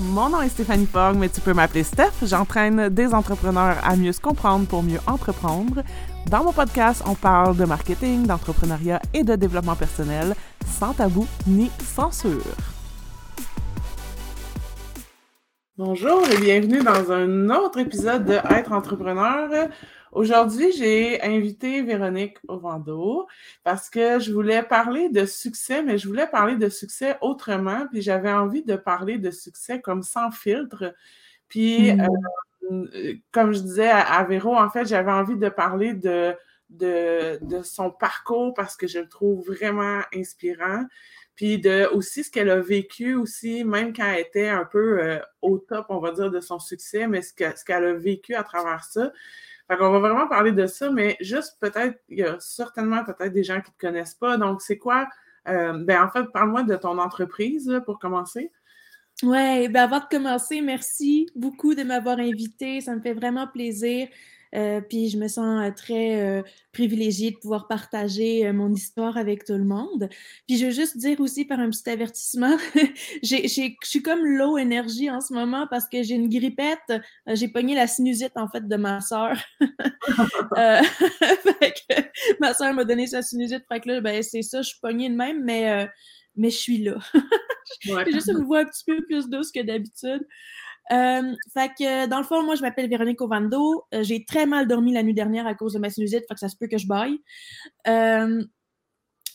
Mon nom est Stéphanie Fogg, mais tu peux m'appeler Steph. J'entraîne des entrepreneurs à mieux se comprendre pour mieux entreprendre. Dans mon podcast, on parle de marketing, d'entrepreneuriat et de développement personnel, sans tabou ni censure. Bonjour et bienvenue dans un autre épisode de Être entrepreneur. Aujourd'hui, j'ai invité Véronique Ovando parce que je voulais parler de succès, mais je voulais parler de succès autrement, puis j'avais envie de parler de succès comme sans filtre. Puis, mmh. euh, comme je disais à, Véro, en fait, j'avais envie de parler de, de, de, son parcours parce que je le trouve vraiment inspirant. Puis de aussi ce qu'elle a vécu aussi, même quand elle était un peu euh, au top, on va dire, de son succès, mais ce qu'elle a vécu à travers ça. Fait qu'on va vraiment parler de ça, mais juste peut-être, il y a certainement peut-être des gens qui ne te connaissent pas. Donc, c'est quoi? Euh, ben, en fait, parle-moi de ton entreprise pour commencer. Oui, ben avant de commencer, merci beaucoup de m'avoir invité. Ça me fait vraiment plaisir. Euh, puis je me sens euh, très euh, privilégiée de pouvoir partager mon histoire avec tout le monde. Puis je veux juste dire aussi par un petit avertissement, je suis comme low énergie en ce moment parce que j'ai une grippette. j'ai pogné la sinusite en fait de ma soeur. ma soeur m'a donné sa sinusite. Fait que là, ben, c'est ça, je suis pognée de même, mais, mais je suis là. j'ai juste une voix un petit peu plus douce que d'habitude. Euh, fait que, dans le fond, moi, je m'appelle Véronique Ovando. Euh, j'ai très mal dormi la nuit dernière à cause de ma sinusite, fait que ça se peut que je baille. Euh,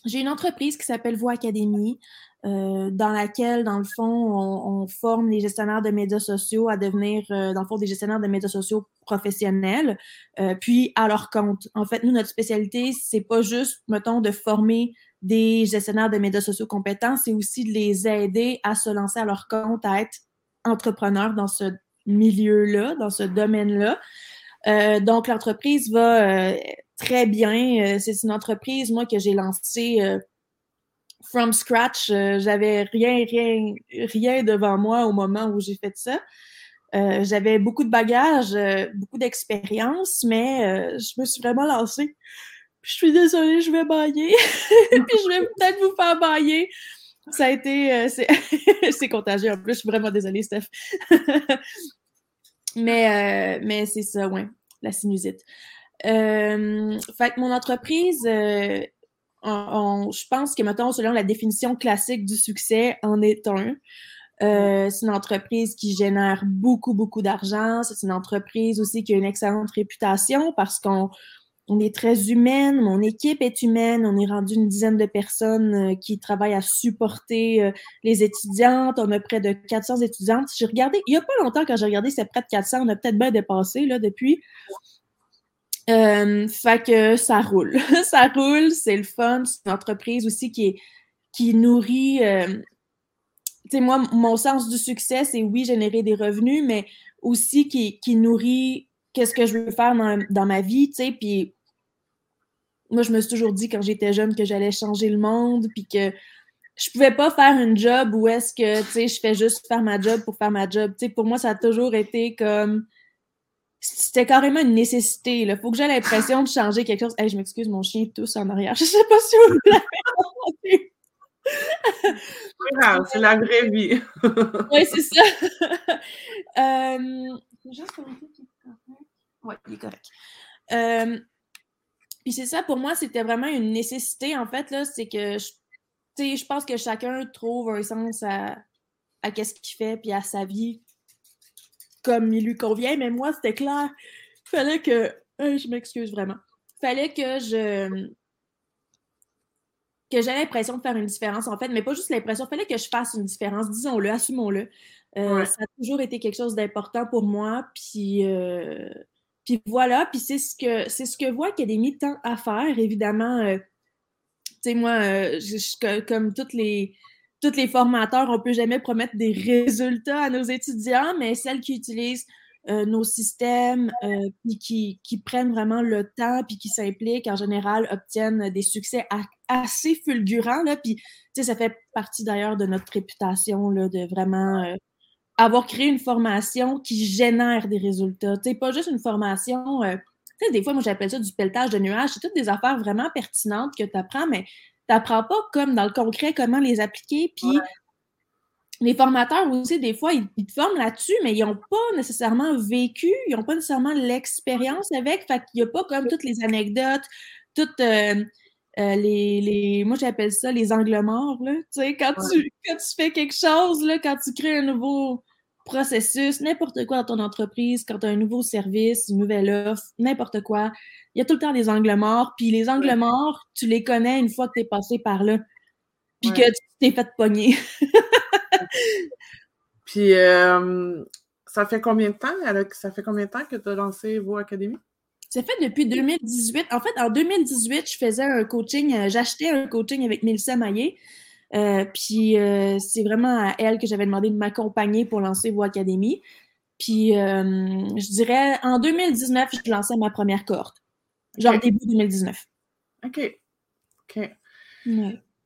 j'ai une entreprise qui s'appelle Voix Académie, dans laquelle, dans le fond, on, forme les gestionnaires de médias sociaux à devenir, dans le fond, des gestionnaires de médias sociaux professionnels, puis à leur compte. En fait, nous, notre spécialité, c'est pas juste, mettons, de former des gestionnaires de médias sociaux compétents, c'est aussi de les aider à se lancer à leur compte, à être entrepreneurs dans ce milieu-là, dans ce domaine-là. Euh, donc, l'entreprise va euh, très bien. Euh, c'est une entreprise, moi, que j'ai lancée from scratch. J'avais rien, rien, rien devant moi au moment où j'ai fait ça. J'avais beaucoup de bagages, beaucoup d'expérience, mais je me suis vraiment lancée. Je suis désolée, je vais bailler. Puis je vais peut-être vous faire bailler. Ça a été. Euh, c'est contagieux en plus. Je suis vraiment désolée, Steph. mais euh, mais c'est ça, ouais, la sinusite. Euh, fait que mon entreprise, je pense que, mettons, selon la définition classique du succès, en est un. c'est une entreprise qui génère beaucoup, beaucoup d'argent. C'est une entreprise aussi qui a une excellente réputation parce qu'on on est très humaine, mon équipe est humaine, on est rendu une dizaine de personnes euh, qui travaillent à supporter euh, les étudiantes, on a près de 400 étudiantes. J'ai regardé, il n'y a pas longtemps quand j'ai regardé, c'est près de 400, on a peut-être bien dépassé là depuis. Euh, fait que ça roule, ça roule, c'est le fun, c'est une entreprise aussi qui, qui nourrit, tu sais, moi, mon sens du succès, c'est oui, générer des revenus, mais aussi qui, qui nourrit qu'est-ce que je veux faire dans, ma vie, tu sais, puis moi, je me suis toujours dit quand j'étais jeune que j'allais changer le monde, puis que je pouvais pas faire une job où est-ce que, tu sais, je fais juste faire ma job pour faire ma job. Tu sais, pour moi, ça a toujours été comme... C'était carrément une nécessité. Il faut que j'ai l'impression de changer quelque chose. Hey, je m'excuse, mon chien tous en arrière. Je sais pas si vous l'avez c'est la vraie vie. oui, c'est ça. euh, juste oui, il est correct. Euh, puis c'est ça, pour moi, c'était vraiment une nécessité, en fait, là, c'est que, je, je pense que chacun trouve un sens à, à qu'est-ce qu'il fait, puis à sa vie, comme il lui convient, mais moi, c'était clair. Fallait que, je m'excuse vraiment, fallait que je, que j'ai l'impression de faire une différence, en fait, mais pas juste l'impression, fallait que je fasse une différence, disons-le, assumons-le. Euh, ça a toujours été quelque chose d'important pour moi, puis... Euh, puis voilà, puis c'est ce que c'est ce que Voix Académie tend à faire, évidemment. Euh, tu sais, moi, euh, comme toutes les, tous les formateurs, on ne peut jamais promettre des résultats à nos étudiants, mais celles qui utilisent euh, nos systèmes, puis qui, qui, prennent vraiment le temps, puis qui s'impliquent, en général, obtiennent des succès assez fulgurants. Là, puis, ça fait partie d'ailleurs de notre réputation là, de vraiment avoir créé une formation qui génère des résultats. Tu sais, pas juste une formation. Euh, tu sais, des fois, moi, j'appelle ça du pelletage de nuages. C'est toutes des affaires vraiment pertinentes que tu apprends, mais tu n'apprends pas comme dans le concret comment les appliquer. Puis, les formateurs aussi, des fois, ils, te forment là-dessus, mais ils n'ont pas nécessairement vécu, ils n'ont pas nécessairement l'expérience avec. Fait qu'il n'y a pas comme toutes les anecdotes, toutes euh, euh, les, les, Moi, j'appelle ça les angles morts. Là, quand, tu, quand tu fais quelque chose, là, quand tu crées un nouveau processus, n'importe quoi dans ton entreprise, quand tu as un nouveau service, une nouvelle offre, n'importe quoi, il y a tout le temps des angles morts. Puis les angles morts, tu les connais une fois que tu es passé par là. Puis que tu t'es fait pogner. Puis, euh, ça fait combien de temps, ça fait combien de temps que tu as lancé vos académies? Ça fait depuis 2018. En fait, en 2018, je faisais un coaching, euh, j'achetais un coaching avec Mélissa Maillé. Euh, puis c'est vraiment à elle que j'avais demandé de m'accompagner pour lancer vos académies. Puis je dirais, en 2019, je lançais ma première cohorte. Genre début 2019. OK. OK.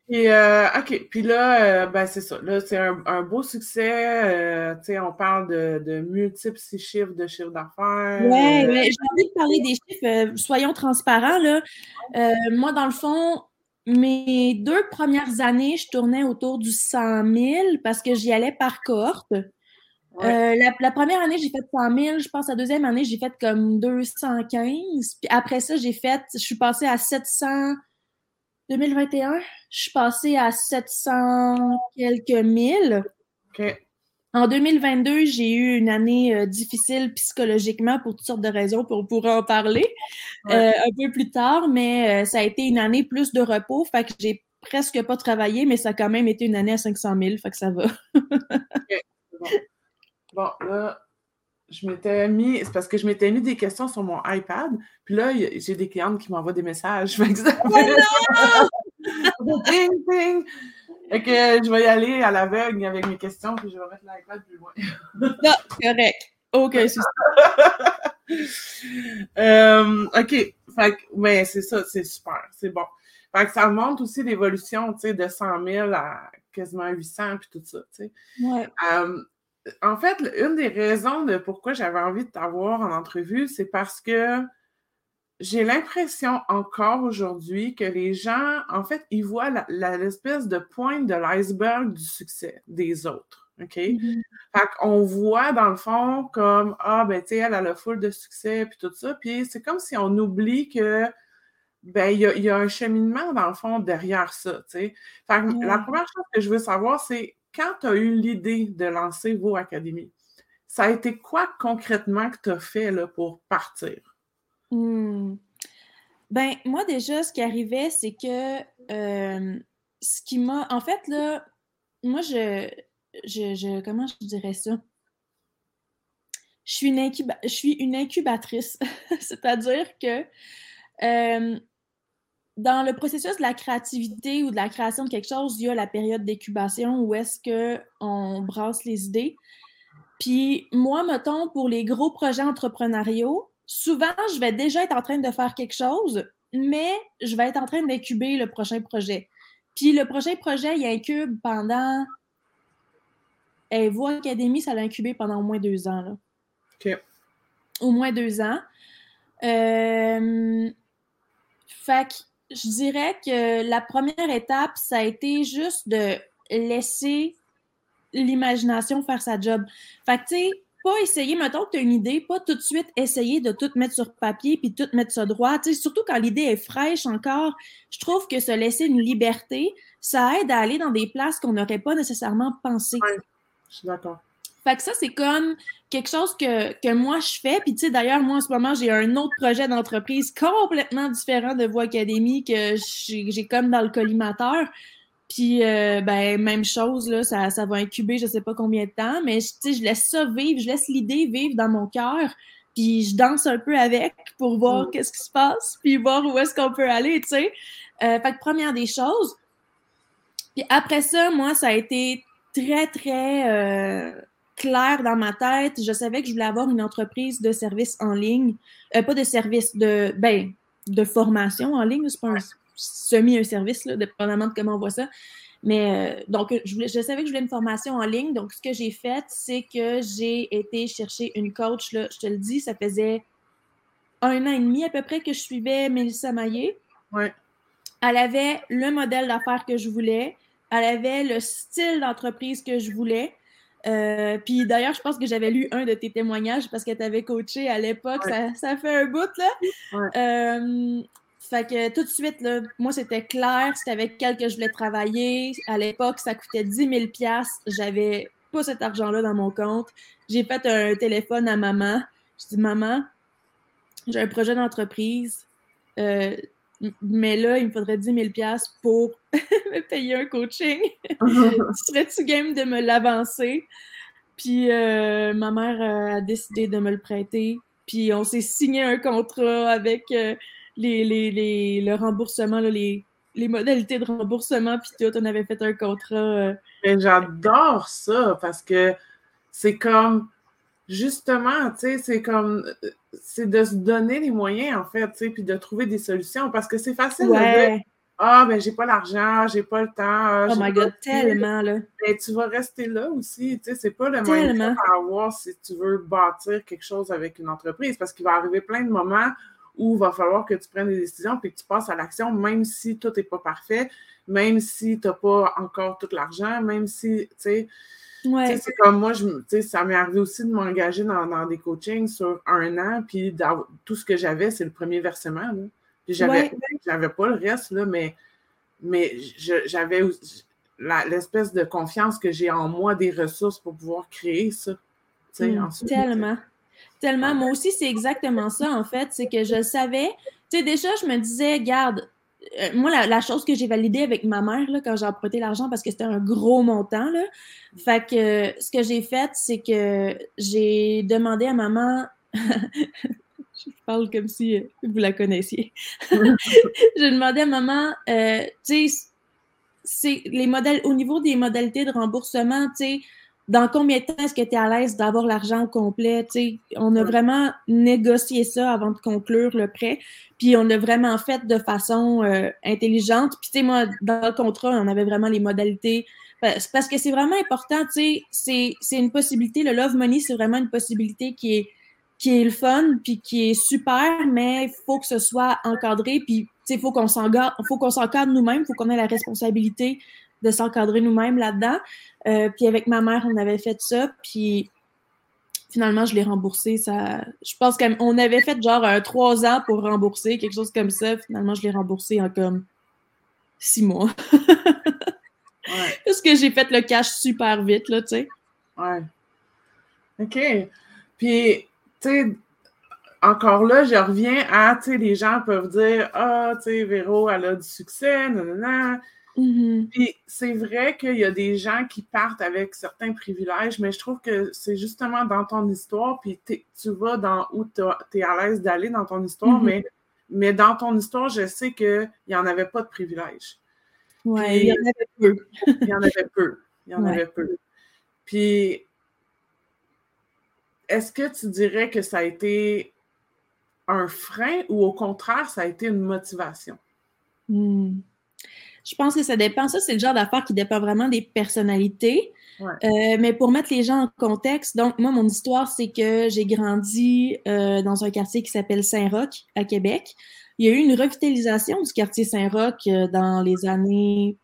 Et, euh, OK. Puis là, euh, ben, c'est ça. Là, c'est un, un, beau succès. Euh, tu sais, on parle de, de multiples chiffres de chiffre d'affaires. Oui, ouais. j'ai envie de parler des chiffres. soyons transparents. Là. moi, dans le fond, mes deux premières années, je tournais autour du 100 000 parce que j'y allais par cohorte. la, la, première année, j'ai fait 100 000. Je pense la deuxième année, j'ai fait comme 215. Puis après ça, j'ai fait, je suis passée à 700. 2021, je suis passée à 700 quelques mille. En 2022, j'ai eu une année euh, difficile psychologiquement pour toutes sortes de raisons, pour on pourra en parler euh, un peu plus tard, mais euh, ça a été une année plus de repos, fait que j'ai presque pas travaillé, mais ça a quand même été une année à 500 000, fait que ça va. bon. là, je m'étais mis, c'est parce que je m'étais mis des questions sur mon iPad, puis là, j'ai des clientes qui m'envoient des messages. Fait que oh ding, ding! Fait que je vais y aller à l'aveugle avec mes questions, puis je vais mettre l'iPad plus loin. non, correct. OK, c'est euh, OK. Fait que, ouais, c'est ça, c'est super. C'est bon. Fait que ça montre aussi l'évolution, tu sais, de 100 000 à quasiment 800, puis tout ça, tu sais. Ouais. Euh, en fait, une des raisons de pourquoi j'avais envie de t'avoir en entrevue, c'est parce que j'ai l'impression encore aujourd'hui que les gens, en fait, ils voient l'espèce de pointe de l'iceberg du succès des autres. OK? Mm-hmm. Fait qu'on voit, dans le fond, comme Ah, ben, tu sais, elle a le full de succès, puis tout ça. Puis c'est comme si on oublie que, ben, il y, a un cheminement, dans le fond, derrière ça, tu sais. Fait que la première chose que je veux savoir, c'est quand tu as eu l'idée de lancer vos académies, ça a été quoi concrètement que tu as fait là, pour partir? Hmm. Ben, moi, déjà, ce qui arrivait, c'est que euh, ce qui m'a. En fait, là, moi, je, je, Comment je dirais ça? Je suis une, je suis une incubatrice. C'est-à-dire que euh, dans le processus de la créativité ou de la création de quelque chose, il y a la période d'incubation où est-ce qu'on brasse les idées. Puis moi, mettons, pour les gros projets entrepreneuriaux, souvent, je vais déjà être en train de faire quelque chose, mais je vais être en train d'incuber le prochain projet. Puis le prochain projet, il incube pendant. Et Voix Académie, ça l'a incubé pendant au moins deux ans. Là. OK. Au moins deux ans. Euh... Fait que je dirais que la première étape, ça a été juste de laisser l'imagination faire sa job. Fait que, tu sais, pas essayer, mettons que tu as une idée, pas tout de suite essayer de tout mettre sur papier puis tout mettre ça droit. Tu sais, surtout quand l'idée est fraîche encore, je trouve que se laisser une liberté, ça aide à aller dans des places qu'on n'aurait pas nécessairement pensé. je suis d'accord. Fait que ça, c'est comme quelque chose que, que moi je fais. Puis, tu sais, d'ailleurs, moi en ce moment, j'ai un autre projet d'entreprise complètement différent de Voix Académie que j'ai comme dans le collimateur. Puis, euh, ben, même chose, là, ça, ça va incuber je sais pas combien de temps, mais tu sais, je laisse ça vivre, je laisse l'idée vivre dans mon cœur, puis je danse un peu avec pour voir mm. qu'est-ce qui se passe, puis voir où est-ce qu'on peut aller, tu sais. Euh, fait que première des choses. Puis après ça, moi, ça a été très, très euh, clair dans ma tête. Je savais que je voulais avoir une entreprise de services en ligne. Euh, pas de service, de, ben, de formation en ligne. C'est pas un semi un service, là, dépendamment de comment on voit ça. Mais euh, donc, je, voulais, je savais que je voulais une formation en ligne. Donc, ce que j'ai fait, c'est que j'ai été chercher une coach. Là, je te le dis, ça faisait un an et demi à peu près que je suivais Mélissa Maillé. Ouais. Elle avait le modèle d'affaires que je voulais. Elle avait le style d'entreprise que je voulais. Euh, puis d'ailleurs, je pense que j'avais lu un de tes témoignages parce que tu avais coaché à l'époque. Ça, fait un bout, là. Euh, fait que tout de suite, là, moi, c'était clair. C'était avec quel que je voulais travailler. À l'époque, ça coûtait 10 000 J'avais pas cet argent-là dans mon compte. J'ai fait un téléphone à maman. Je dis, maman, j'ai un projet d'entreprise. Euh, mais là, il me faudrait 10 000 pour me payer un coaching. Serais-tu game de me l'avancer? Puis euh, ma mère a décidé de me le prêter. Puis on s'est signé un contrat avec euh, les, les, le remboursement, les, les modalités de remboursement, puis tout. On avait fait un contrat. Euh. J'adore ça parce que c'est comme justement, tu sais, c'est comme, c'est de se donner les moyens, en fait, tu sais, puis de trouver des solutions, parce que c'est facile de dire, ah, ben, j'ai pas l'argent, j'ai pas le temps. Ah, oh my God, tellement, là. Mais tu vas rester là aussi, tu sais, c'est pas le moyen à avoir si tu veux bâtir quelque chose avec une entreprise, parce qu'il va arriver plein de moments où il va falloir que tu prennes des décisions puis que tu passes à l'action, même si tout n'est pas parfait, même si tu n'as pas encore tout l'argent, même si, tu sais, c'est comme moi, je, ça m'est arrivé aussi de m'engager dans, des coachings sur un an, puis tout ce que j'avais, c'est le premier versement. Puis j'avais, pas le reste, là, mais, mais j'avais l'espèce de confiance que j'ai en moi, des ressources pour pouvoir créer ça. Mmh, tellement. Tellement. Moi aussi, c'est exactement ça, en fait. C'est que je savais. Tu sais, déjà, je me disais, garde, moi, la, chose que j'ai validée avec ma mère là, quand j'ai emprunté l'argent, parce que c'était un gros montant, là, fait que ce que j'ai fait, c'est que j'ai demandé à maman. je parle comme si euh, vous la connaissiez. j'ai demandé à maman, euh, tu sais, les modèles, au niveau des modalités de remboursement, tu sais, dans combien de temps est-ce que tu es à l'aise d'avoir l'argent au complet? on a vraiment négocié ça avant de conclure le prêt. Puis on l'a vraiment fait de façon euh, intelligente. Puis tu sais, moi, dans le contrat, on avait vraiment les modalités. Parce que c'est vraiment important, tu sais, c'est une possibilité. Le Love Money, c'est vraiment une possibilité qui est, qui est le fun, puis qui est super, mais il faut que ce soit encadré. Puis, tu sais, il faut qu'on s'encadre nous-mêmes, il faut qu'on ait la responsabilité de s'encadrer nous-mêmes là-dedans. Euh, puis avec ma mère, on avait fait ça, puis finalement, je l'ai remboursé. Ça, je pense qu'on avait fait genre trois ans pour rembourser, quelque chose comme ça. Finalement, je l'ai remboursé en comme six mois. Parce que j'ai fait le cash super vite, là, tu sais. Ouais. OK. Puis, tu sais, encore là, je reviens à, tu sais, les gens peuvent dire, ah, tu sais, Véro, elle a du succès, nanana. Mm-hmm. Puis c'est vrai qu'il y a des gens qui partent avec certains privilèges, mais je trouve que c'est justement dans ton histoire, puis tu vas dans où tu es à l'aise d'aller dans ton histoire, mm-hmm. mais, mais dans ton histoire, je sais qu'il n'y en avait pas de privilèges. Oui, il y en avait peu. il y en avait peu. Il y en avait peu. Puis, est-ce que tu dirais que ça a été un frein ou au contraire, ça a été une motivation? Hmm. Je pense que ça dépend. Ça, c'est le genre d'affaire qui dépend vraiment des personnalités. Euh, mais pour mettre les gens en contexte, donc moi, mon histoire, c'est que j'ai grandi euh, dans un quartier qui s'appelle Saint-Roch à Québec. Il y a eu une revitalisation du quartier Saint-Roch euh, dans les années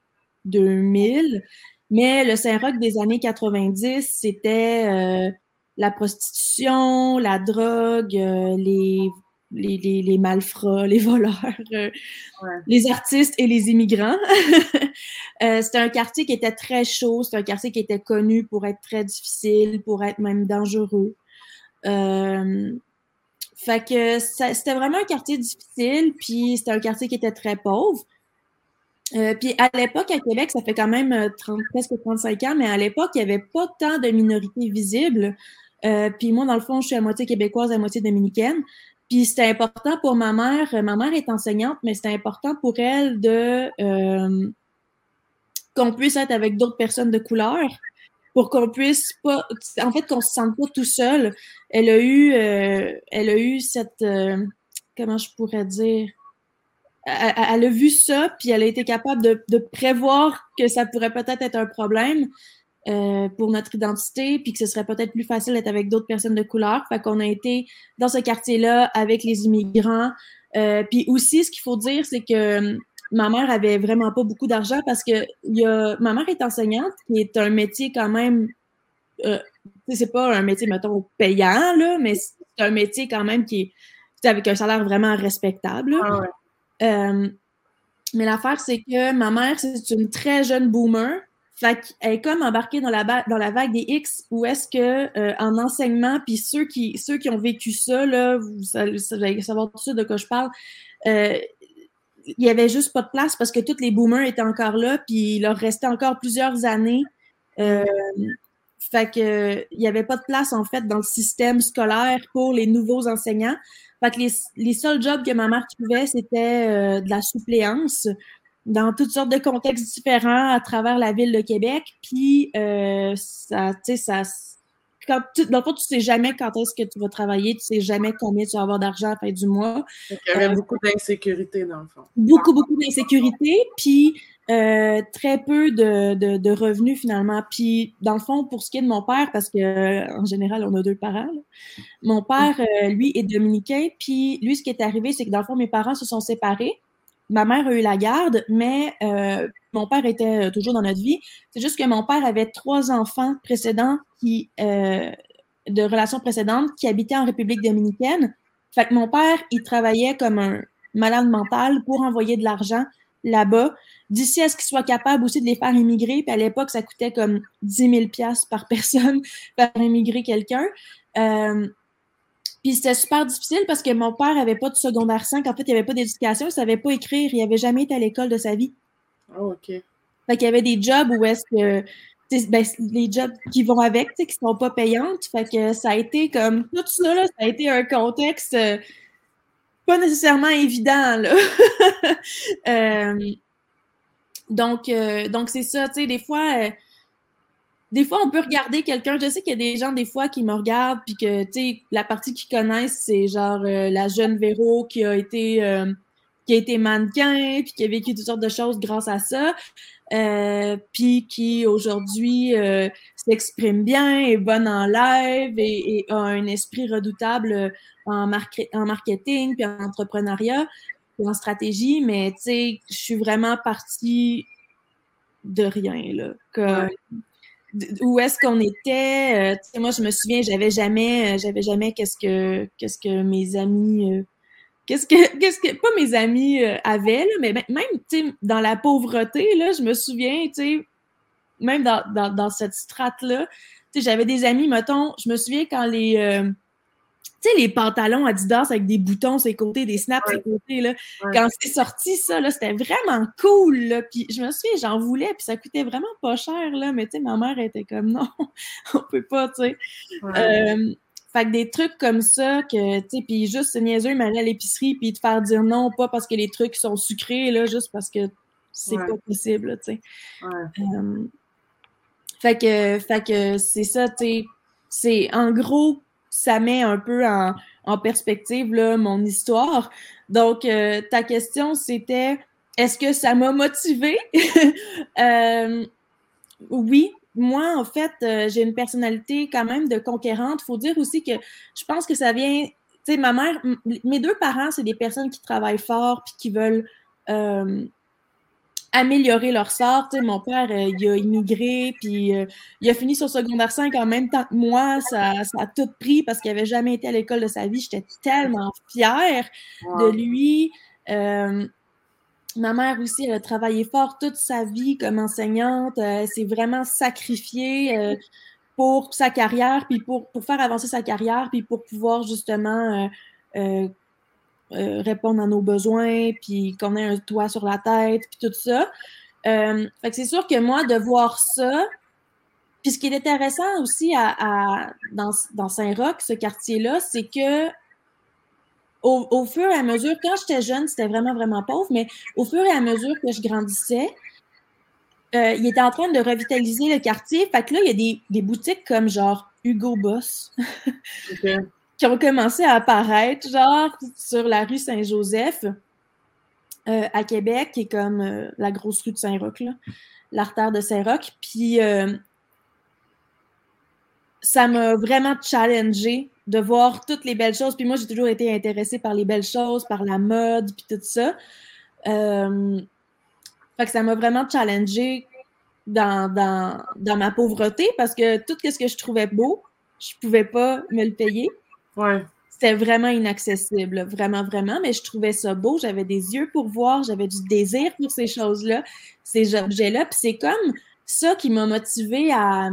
2000, mais le Saint-Roch des années 90, c'était la prostitution, la drogue, les les, les, les, malfrats, les voleurs, euh, les artistes et les immigrants. euh, c'était un quartier qui était très chaud, c'était un quartier qui était connu pour être très difficile, pour être même dangereux. Euh, fait que c'était vraiment un quartier difficile, puis c'était un quartier qui était très pauvre. Euh, puis à l'époque, à Québec, ça fait quand même 30, presque 35 ans, mais à l'époque, il n'y avait pas tant de minorités visibles. puis moi, dans le fond, je suis à moitié québécoise, à moitié dominicaine. Puis c'était important pour ma mère. Ma mère est enseignante, mais c'était important pour elle de euh, qu'on puisse être avec d'autres personnes de couleur pour qu'on puisse pas, en fait, qu'on se sente pas tout seul. Elle a eu, euh, elle a eu cette, euh, comment je pourrais dire, elle, a vu ça, puis elle a été capable de prévoir que ça pourrait peut-être être un problème. Euh, pour notre identité, puis que ce serait peut-être plus facile d'être avec d'autres personnes de couleur. Fait qu'on a été dans ce quartier-là avec les immigrants. Euh, puis aussi, ce qu'il faut dire, c'est que ma mère avait vraiment pas beaucoup d'argent parce que y a, ma mère est enseignante, qui est un métier quand même. Euh, c'est pas un métier, mettons, payant, là, mais c'est un métier quand même qui est avec un salaire vraiment respectable. Ah euh, mais l'affaire, c'est que ma mère, c'est une très jeune boomer. Fait qu'elle est comme embarquée dans la, vague des X où est-ce que euh, en enseignement, puis ceux qui, ceux qui ont vécu ça, là, vous, allez savoir tout ça de quoi je parle, euh, il y avait juste pas de place parce que tous les boomers étaient encore là, puis il leur restait encore plusieurs années. Euh, fait que il y avait pas de place en fait dans le système scolaire pour les nouveaux enseignants. Fait que les, les seuls jobs que ma mère trouvait, c'était de la suppléance dans toutes sortes de contextes différents à travers la ville de Québec. Puis, euh, ça, tu sais, ça. Quand tu, dans le fond, tu sais jamais quand est-ce que tu vas travailler, tu sais jamais combien tu vas avoir d'argent à la fin du mois. il y avait euh, beaucoup d'insécurité, dans le fond. Beaucoup, beaucoup d'insécurité, puis euh, très peu de, de, de, revenus finalement. Puis, dans le fond, pour ce qui est de mon père, parce que en général, on a deux parents, mon père, euh, lui, est dominicain, puis lui, ce qui est arrivé, c'est que dans le fond, mes parents se sont séparés ma mère a eu la garde, mais euh, mon père était euh, toujours dans notre vie. C'est juste que mon père avait trois enfants précédents qui, euh, de relations précédentes qui habitaient en République dominicaine. Fait que mon père, il travaillait comme un malade mental pour envoyer de l'argent là-bas, d'ici à ce qu'il soit capable aussi de les faire immigrer. Puis à l'époque, ça coûtait comme 10 000 par personne faire immigrer quelqu'un. Puis c'était super difficile parce que mon père avait pas de secondaire 5. En fait, il avait pas d'éducation, il savait pas écrire, il avait jamais été à l'école de sa vie. Oh, OK. Fait qu'il y avait des jobs où est-ce que ben, les jobs qui vont avec, qui sont pas payantes. Fait que ça a été comme tout ça, là, ça a été un contexte euh, pas nécessairement évident. Là. Euh, donc, euh, donc c'est ça, tu sais, des fois des fois, on peut regarder quelqu'un. Je sais qu'il y a des gens, des fois, qui me regardent, puis que, tu sais, la partie qu'ils connaissent, c'est genre euh, la jeune Véro qui a été euh, qui a été mannequin, puis qui a vécu toutes sortes de choses grâce à ça, euh, puis qui aujourd'hui s'exprime bien, est bonne en live et, a un esprit redoutable en, en marketing, puis en entrepreneuriat, puis en stratégie, mais tu sais, je suis vraiment partie de rien, là. Où est-ce qu'on était. Euh, moi, je me souviens, j'avais jamais, euh, j'avais jamais qu'est-ce que, qu'est-ce que mes amis, euh, qu'est-ce que, qu'est-ce que, pas mes amis avaient, là, mais même, dans la pauvreté, là, je me souviens, tu même dans, dans, dans cette strate-là, j'avais des amis, mettons, je me souviens quand les, tu sais, les pantalons Adidas avec des boutons sur les côtés, des snaps sur les côtés, là. Quand c'est sorti, ça, là, c'était vraiment cool, là. Puis je me souviens, j'en voulais, puis ça coûtait vraiment pas cher, là. Mais tu sais, ma mère était comme, non, on peut pas, tu sais. Euh, fait que des trucs comme ça, que, tu sais, puis juste, c'est niaiseux, m'aller à l'épicerie, puis te faire dire non, pas parce que les trucs sont sucrés, là, juste parce que c'est pas possible, tu sais. Euh, fait que, fait que c'est ça, tu sais. C'est, en gros, ça met un peu en, perspective là, mon histoire. Donc, euh, ta question, c'était est-ce que ça m'a motivé? Euh, oui, moi, en fait, euh, j'ai une personnalité quand même de conquérante. Il faut dire aussi que je pense que ça vient. Tu sais, ma mère, mes deux parents, c'est des personnes qui travaillent fort puis qui veulent améliorer leur sort. mon père, euh, il a immigré, puis euh, il a fini son secondaire 5 en même temps que moi. Ça, ça a tout pris parce qu'il n'avait jamais été à l'école de sa vie. J'étais tellement fière de lui. Euh, ma mère aussi, elle a travaillé fort toute sa vie comme enseignante. elle s'est vraiment sacrifiée pour sa carrière, puis pour, pour faire avancer sa carrière, puis pour pouvoir justement euh, répondre à nos besoins, puis qu'on ait un toit sur la tête, puis tout ça. Euh, fait que c'est sûr que moi, de voir ça, puis ce qui est intéressant aussi à, dans, Saint-Roch, ce quartier-là, c'est que au, au, fur et à mesure, quand j'étais jeune, c'était vraiment, vraiment pauvre, mais au fur et à mesure que je grandissais, euh, il était en train de revitaliser le quartier. Fait que là, il y a des, des boutiques comme genre Hugo Boss. qui ont commencé à apparaître, genre sur la rue Saint-Joseph euh, à Québec, qui est comme euh, la grosse rue de Saint-Roch, l'artère de Saint-Roch. Puis euh, ça m'a vraiment challengé de voir toutes les belles choses. Puis moi, j'ai toujours été intéressée par les belles choses, par la mode, puis tout ça. Fait que ça m'a vraiment challengé dans, dans, dans, ma pauvreté parce que tout ce que je trouvais beau, je pouvais pas me le payer. Ouais. C'était vraiment inaccessible, vraiment, vraiment, mais je trouvais ça beau. J'avais des yeux pour voir, j'avais du désir pour ces choses-là, ces objets-là. Puis c'est comme ça qui m'a motivée à.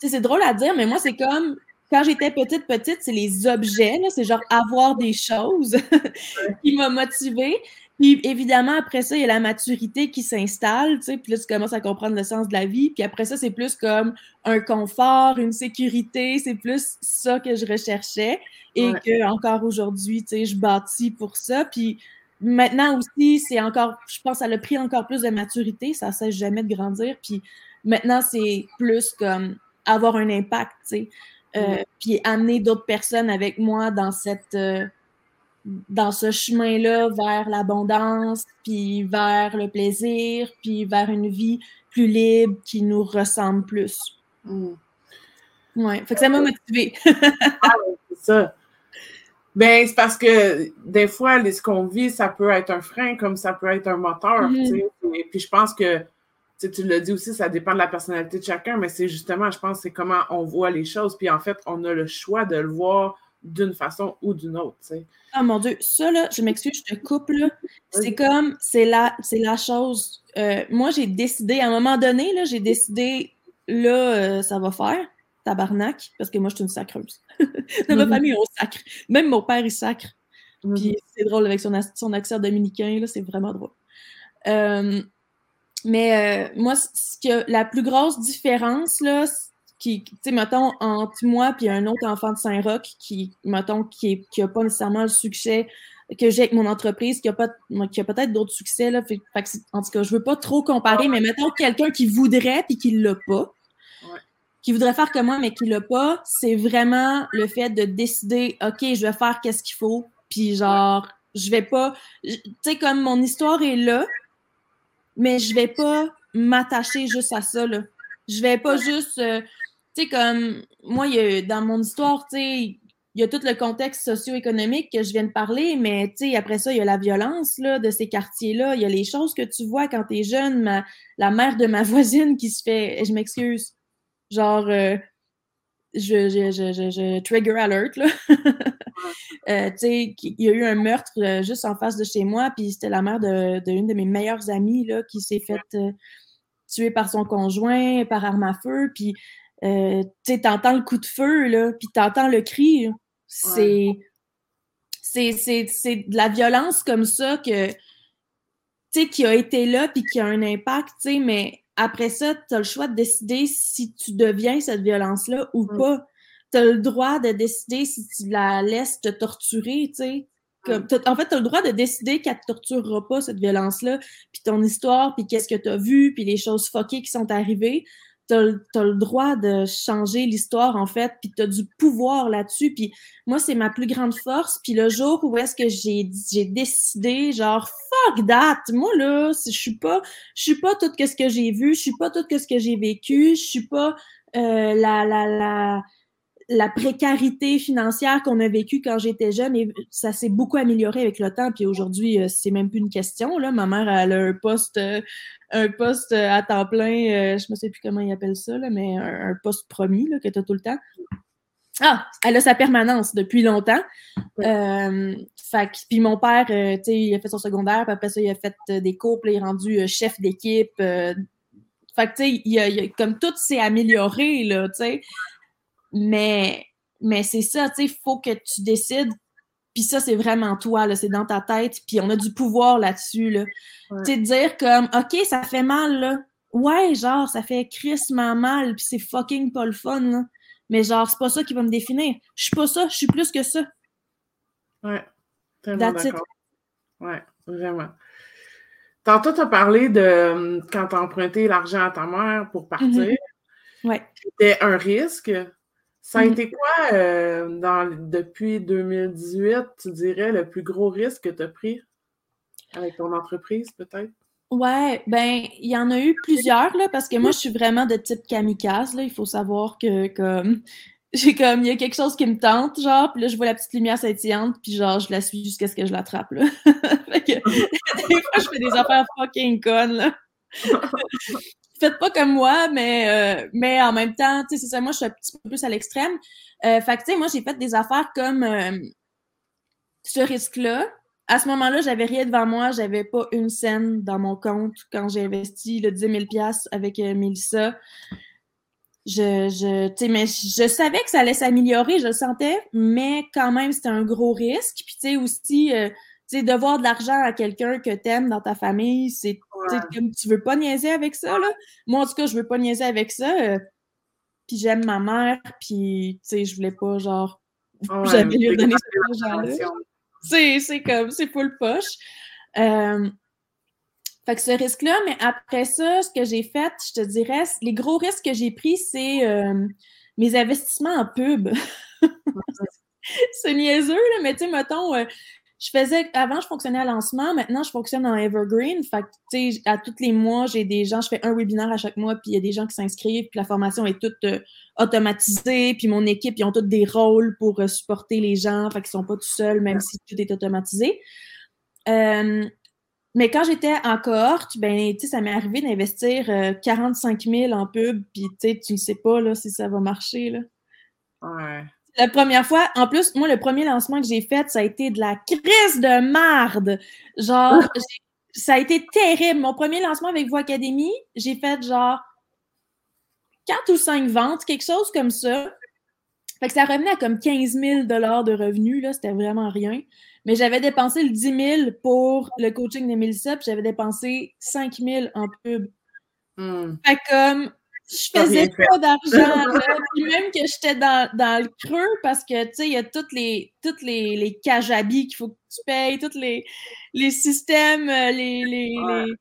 Tu c'est drôle à dire, mais moi, c'est comme quand j'étais petite, petite, c'est les objets, c'est genre avoir des choses qui m'a motivée. Puis évidemment, après ça, il y a la maturité qui s'installe, tu sais, puis là, tu commences à comprendre le sens de la vie. Puis après ça, c'est plus comme un confort, une sécurité, c'est plus ça que je recherchais et que encore aujourd'hui, tu sais, je bâtis pour ça. Puis maintenant aussi, c'est encore, je pense, ça a pris encore plus de maturité, ça ne cesse jamais de grandir. Puis maintenant, c'est plus comme avoir un impact, tu sais. Euh, puis amener d'autres personnes avec moi dans cette euh, dans ce chemin-là vers l'abondance, puis vers le plaisir, puis vers une vie plus libre qui nous ressemble plus. Mm. Ouais, fait que ça m'a motivée. ah, c'est ça. Ben, c'est parce que des fois, ce qu'on vit, ça peut être un frein comme ça peut être un moteur. Et puis je pense que tu l'as dit aussi, ça dépend de la personnalité de chacun, mais c'est justement, je pense, c'est comment on voit les choses. Puis en fait, on a le choix de le voir d'une façon ou d'une autre. Ah mon Dieu, ça là, je m'excuse, je te coupe là. C'est comme, c'est la, c'est la chose. Euh, moi, j'ai décidé, à un moment donné, là, j'ai décidé, là, euh, ça va faire, tabarnak, parce que moi, je suis une sacreuse. Dans ma mhm. famille, on sacre. Même mon père, il sacre. Mhm. Puis c'est drôle avec son, son accent dominicain, là, c'est vraiment drôle. Euh, mais moi, ce que la plus grosse différence, là, qui, tu sais, mettons, entre moi et un autre enfant de Saint-Roch qui, mettont, qui n'a pas nécessairement le succès que j'ai avec mon entreprise, qui a, pas, qui a peut-être d'autres succès, là. en tout cas, je veux pas trop comparer, mais mettons quelqu'un qui voudrait puis qui l'a pas. Qui voudrait faire comme moi, mais qui l'a pas, c'est vraiment le fait de décider, OK, je vais faire qu'est-ce qu'il faut, puis genre, je vais pas. Tu sais, comme mon histoire est là, mais je vais pas m'attacher juste à ça. Là. Je vais pas juste. Euh, tu sais, comme moi, y a, dans mon histoire, tu sais, il y a tout le contexte socio-économique que je viens de parler, mais tu sais, après ça, il y a la violence là, de ces quartiers-là. Il y a les choses que tu vois quand tu es jeune. Ma, la mère de ma voisine qui se fait. Je m'excuse. Genre. Euh, je, je, je, je, trigger alert, là. euh, tu sais, il y a eu un meurtre euh, juste en face de chez moi, puis c'était la mère d'une de, mes meilleures amies, là, qui s'est faite euh, tuer par son conjoint, par arme à feu, puis, euh, tu sais, t'entends le coup de feu, là, puis t'entends le cri, c'est... C'est de la violence comme ça que, tu sais, qui a été là, puis qui a un impact, tu sais, mais après ça, tu as le choix de décider si tu deviens cette violence-là ou mm. pas. Tu as le droit de décider si tu la laisses te torturer, tu sais. Mm. en fait, tu as le droit de décider qu'elle ne te torturera pas, cette violence-là, puis ton histoire, puis qu'est-ce que tu as vu, puis les choses fuckées qui sont arrivées tu as, le droit de changer l'histoire, en fait, puis tu as du pouvoir là-dessus. Puis moi, c'est ma plus grande force. Puis le jour où est-ce que j'ai décidé, genre, fuck that! Moi, là, je suis pas, je suis pas tout ce que j'ai vu, je suis pas tout ce que j'ai vécu, je suis pas euh, la, la, la la précarité financière qu'on a vécue quand j'étais jeune, et ça s'est beaucoup amélioré avec le temps. Puis aujourd'hui, euh, c'est même plus une question. Là. Ma mère, elle a un poste, euh, un poste euh, à temps plein, je ne sais plus comment il appelle ça, là, mais un, poste promis là, que tu as tout le temps. Ah, elle a sa permanence depuis longtemps. fait, puis mon père, tu sais, il a fait son secondaire, puis après ça, il a fait des cours, puis il est rendu chef d'équipe. fait que, tu sais, il, comme tout s'est amélioré, là, tu sais. Mais, mais c'est ça, tu sais, il faut que tu décides. Puis ça, c'est vraiment toi, là, c'est dans ta tête. Puis on a du pouvoir là-dessus, là. Tu sais, dire comme, OK, ça fait mal, là. Ouais, genre, ça fait crissement mal, puis c'est fucking pas le fun, là. Mais genre, c'est pas ça qui va me définir. Je suis pas ça, je suis plus que ça. Ouais, tellement d'accord. Ouais, vraiment. Tantôt, tu as parlé de quand tu emprunté l'argent à ta mère pour partir. Mm-hmm. Ouais. C'était un risque? Ça a mm. été quoi euh, dans, depuis 2018, tu dirais, le plus gros risque que tu as pris avec ton entreprise, peut-être? Ouais, ben, il y en a eu plusieurs, là, parce que moi, je suis vraiment de type kamikaze, là. Il faut savoir que, comme, j'ai comme, il y a quelque chose qui me tente, genre, puis là, je vois la petite lumière scintillante, puis genre, je la suis jusqu'à ce que je l'attrape, là. fait que, des fois, je fais des affaires fucking connes, là. Faites pas comme moi, mais, euh, mais en même temps, tu sais, c'est ça, moi, je suis un petit peu plus à l'extrême. Euh, fait que, tu sais, moi, j'ai fait des affaires comme euh, ce risque-là. À ce moment-là, j'avais rien devant moi, j'avais pas une scène dans mon compte quand j'ai investi le 10 000 avec euh, Mélissa je, je, mais je savais que ça allait s'améliorer, je le sentais, mais quand même, c'était un gros risque. Puis, tu sais, aussi, sais, devoir de l'argent à quelqu'un que t'aimes dans ta famille, c'est comme tu veux pas niaiser avec ça, là. Moi, en tout cas, je veux pas niaiser avec ça. Euh, puis j'aime ma mère, puis, tu sais, je voulais pas, genre, jamais lui donner cet argent-là. C'est comme, c'est full poche. Euh, fait que ce risque-là, mais après ça, ce que j'ai fait, je te dirais, les gros risques que j'ai pris, c'est euh, mes investissements en pub. c'est niaiseux, là, mais tu sais, mettons, euh, je faisais, avant, je fonctionnais à lancement, maintenant, je fonctionne en Evergreen. Fait que, tu sais, à tous les mois, j'ai des gens, je fais un webinaire à chaque mois, puis il y a des gens qui s'inscrivent, puis la formation est toute euh, automatisée, puis mon équipe, ils ont tous des rôles pour supporter les gens, fait qu'ils sont pas tout seuls, même si tout est automatisé. Euh, mais quand j'étais en cohorte, ben, ça m'est arrivé d'investir 45 euh, 000 en pub, puis tu ne sais pas là, si ça va marcher. Là. Ouais. La première fois, en plus, moi, le premier lancement que j'ai fait, ça a été de la crise de marde. Genre, ça a été terrible. Mon premier lancement avec Voix Académie, j'ai fait genre 4 ou 5 ventes, quelque chose comme ça. Fait que ça revenait à comme 15 000 de revenus, là, c'était vraiment rien. Mais j'avais dépensé le 10 000 pour le coaching de Mélissa, puis j'avais dépensé 5 000 en pub. Hmm. Fait comme, je faisais pas d'argent, puis même que j'étais dans, dans, le creux parce que, tu sais, il y a toutes les, toutes les, les qu'il faut que tu payes, tous les, les systèmes, euh, les, les, les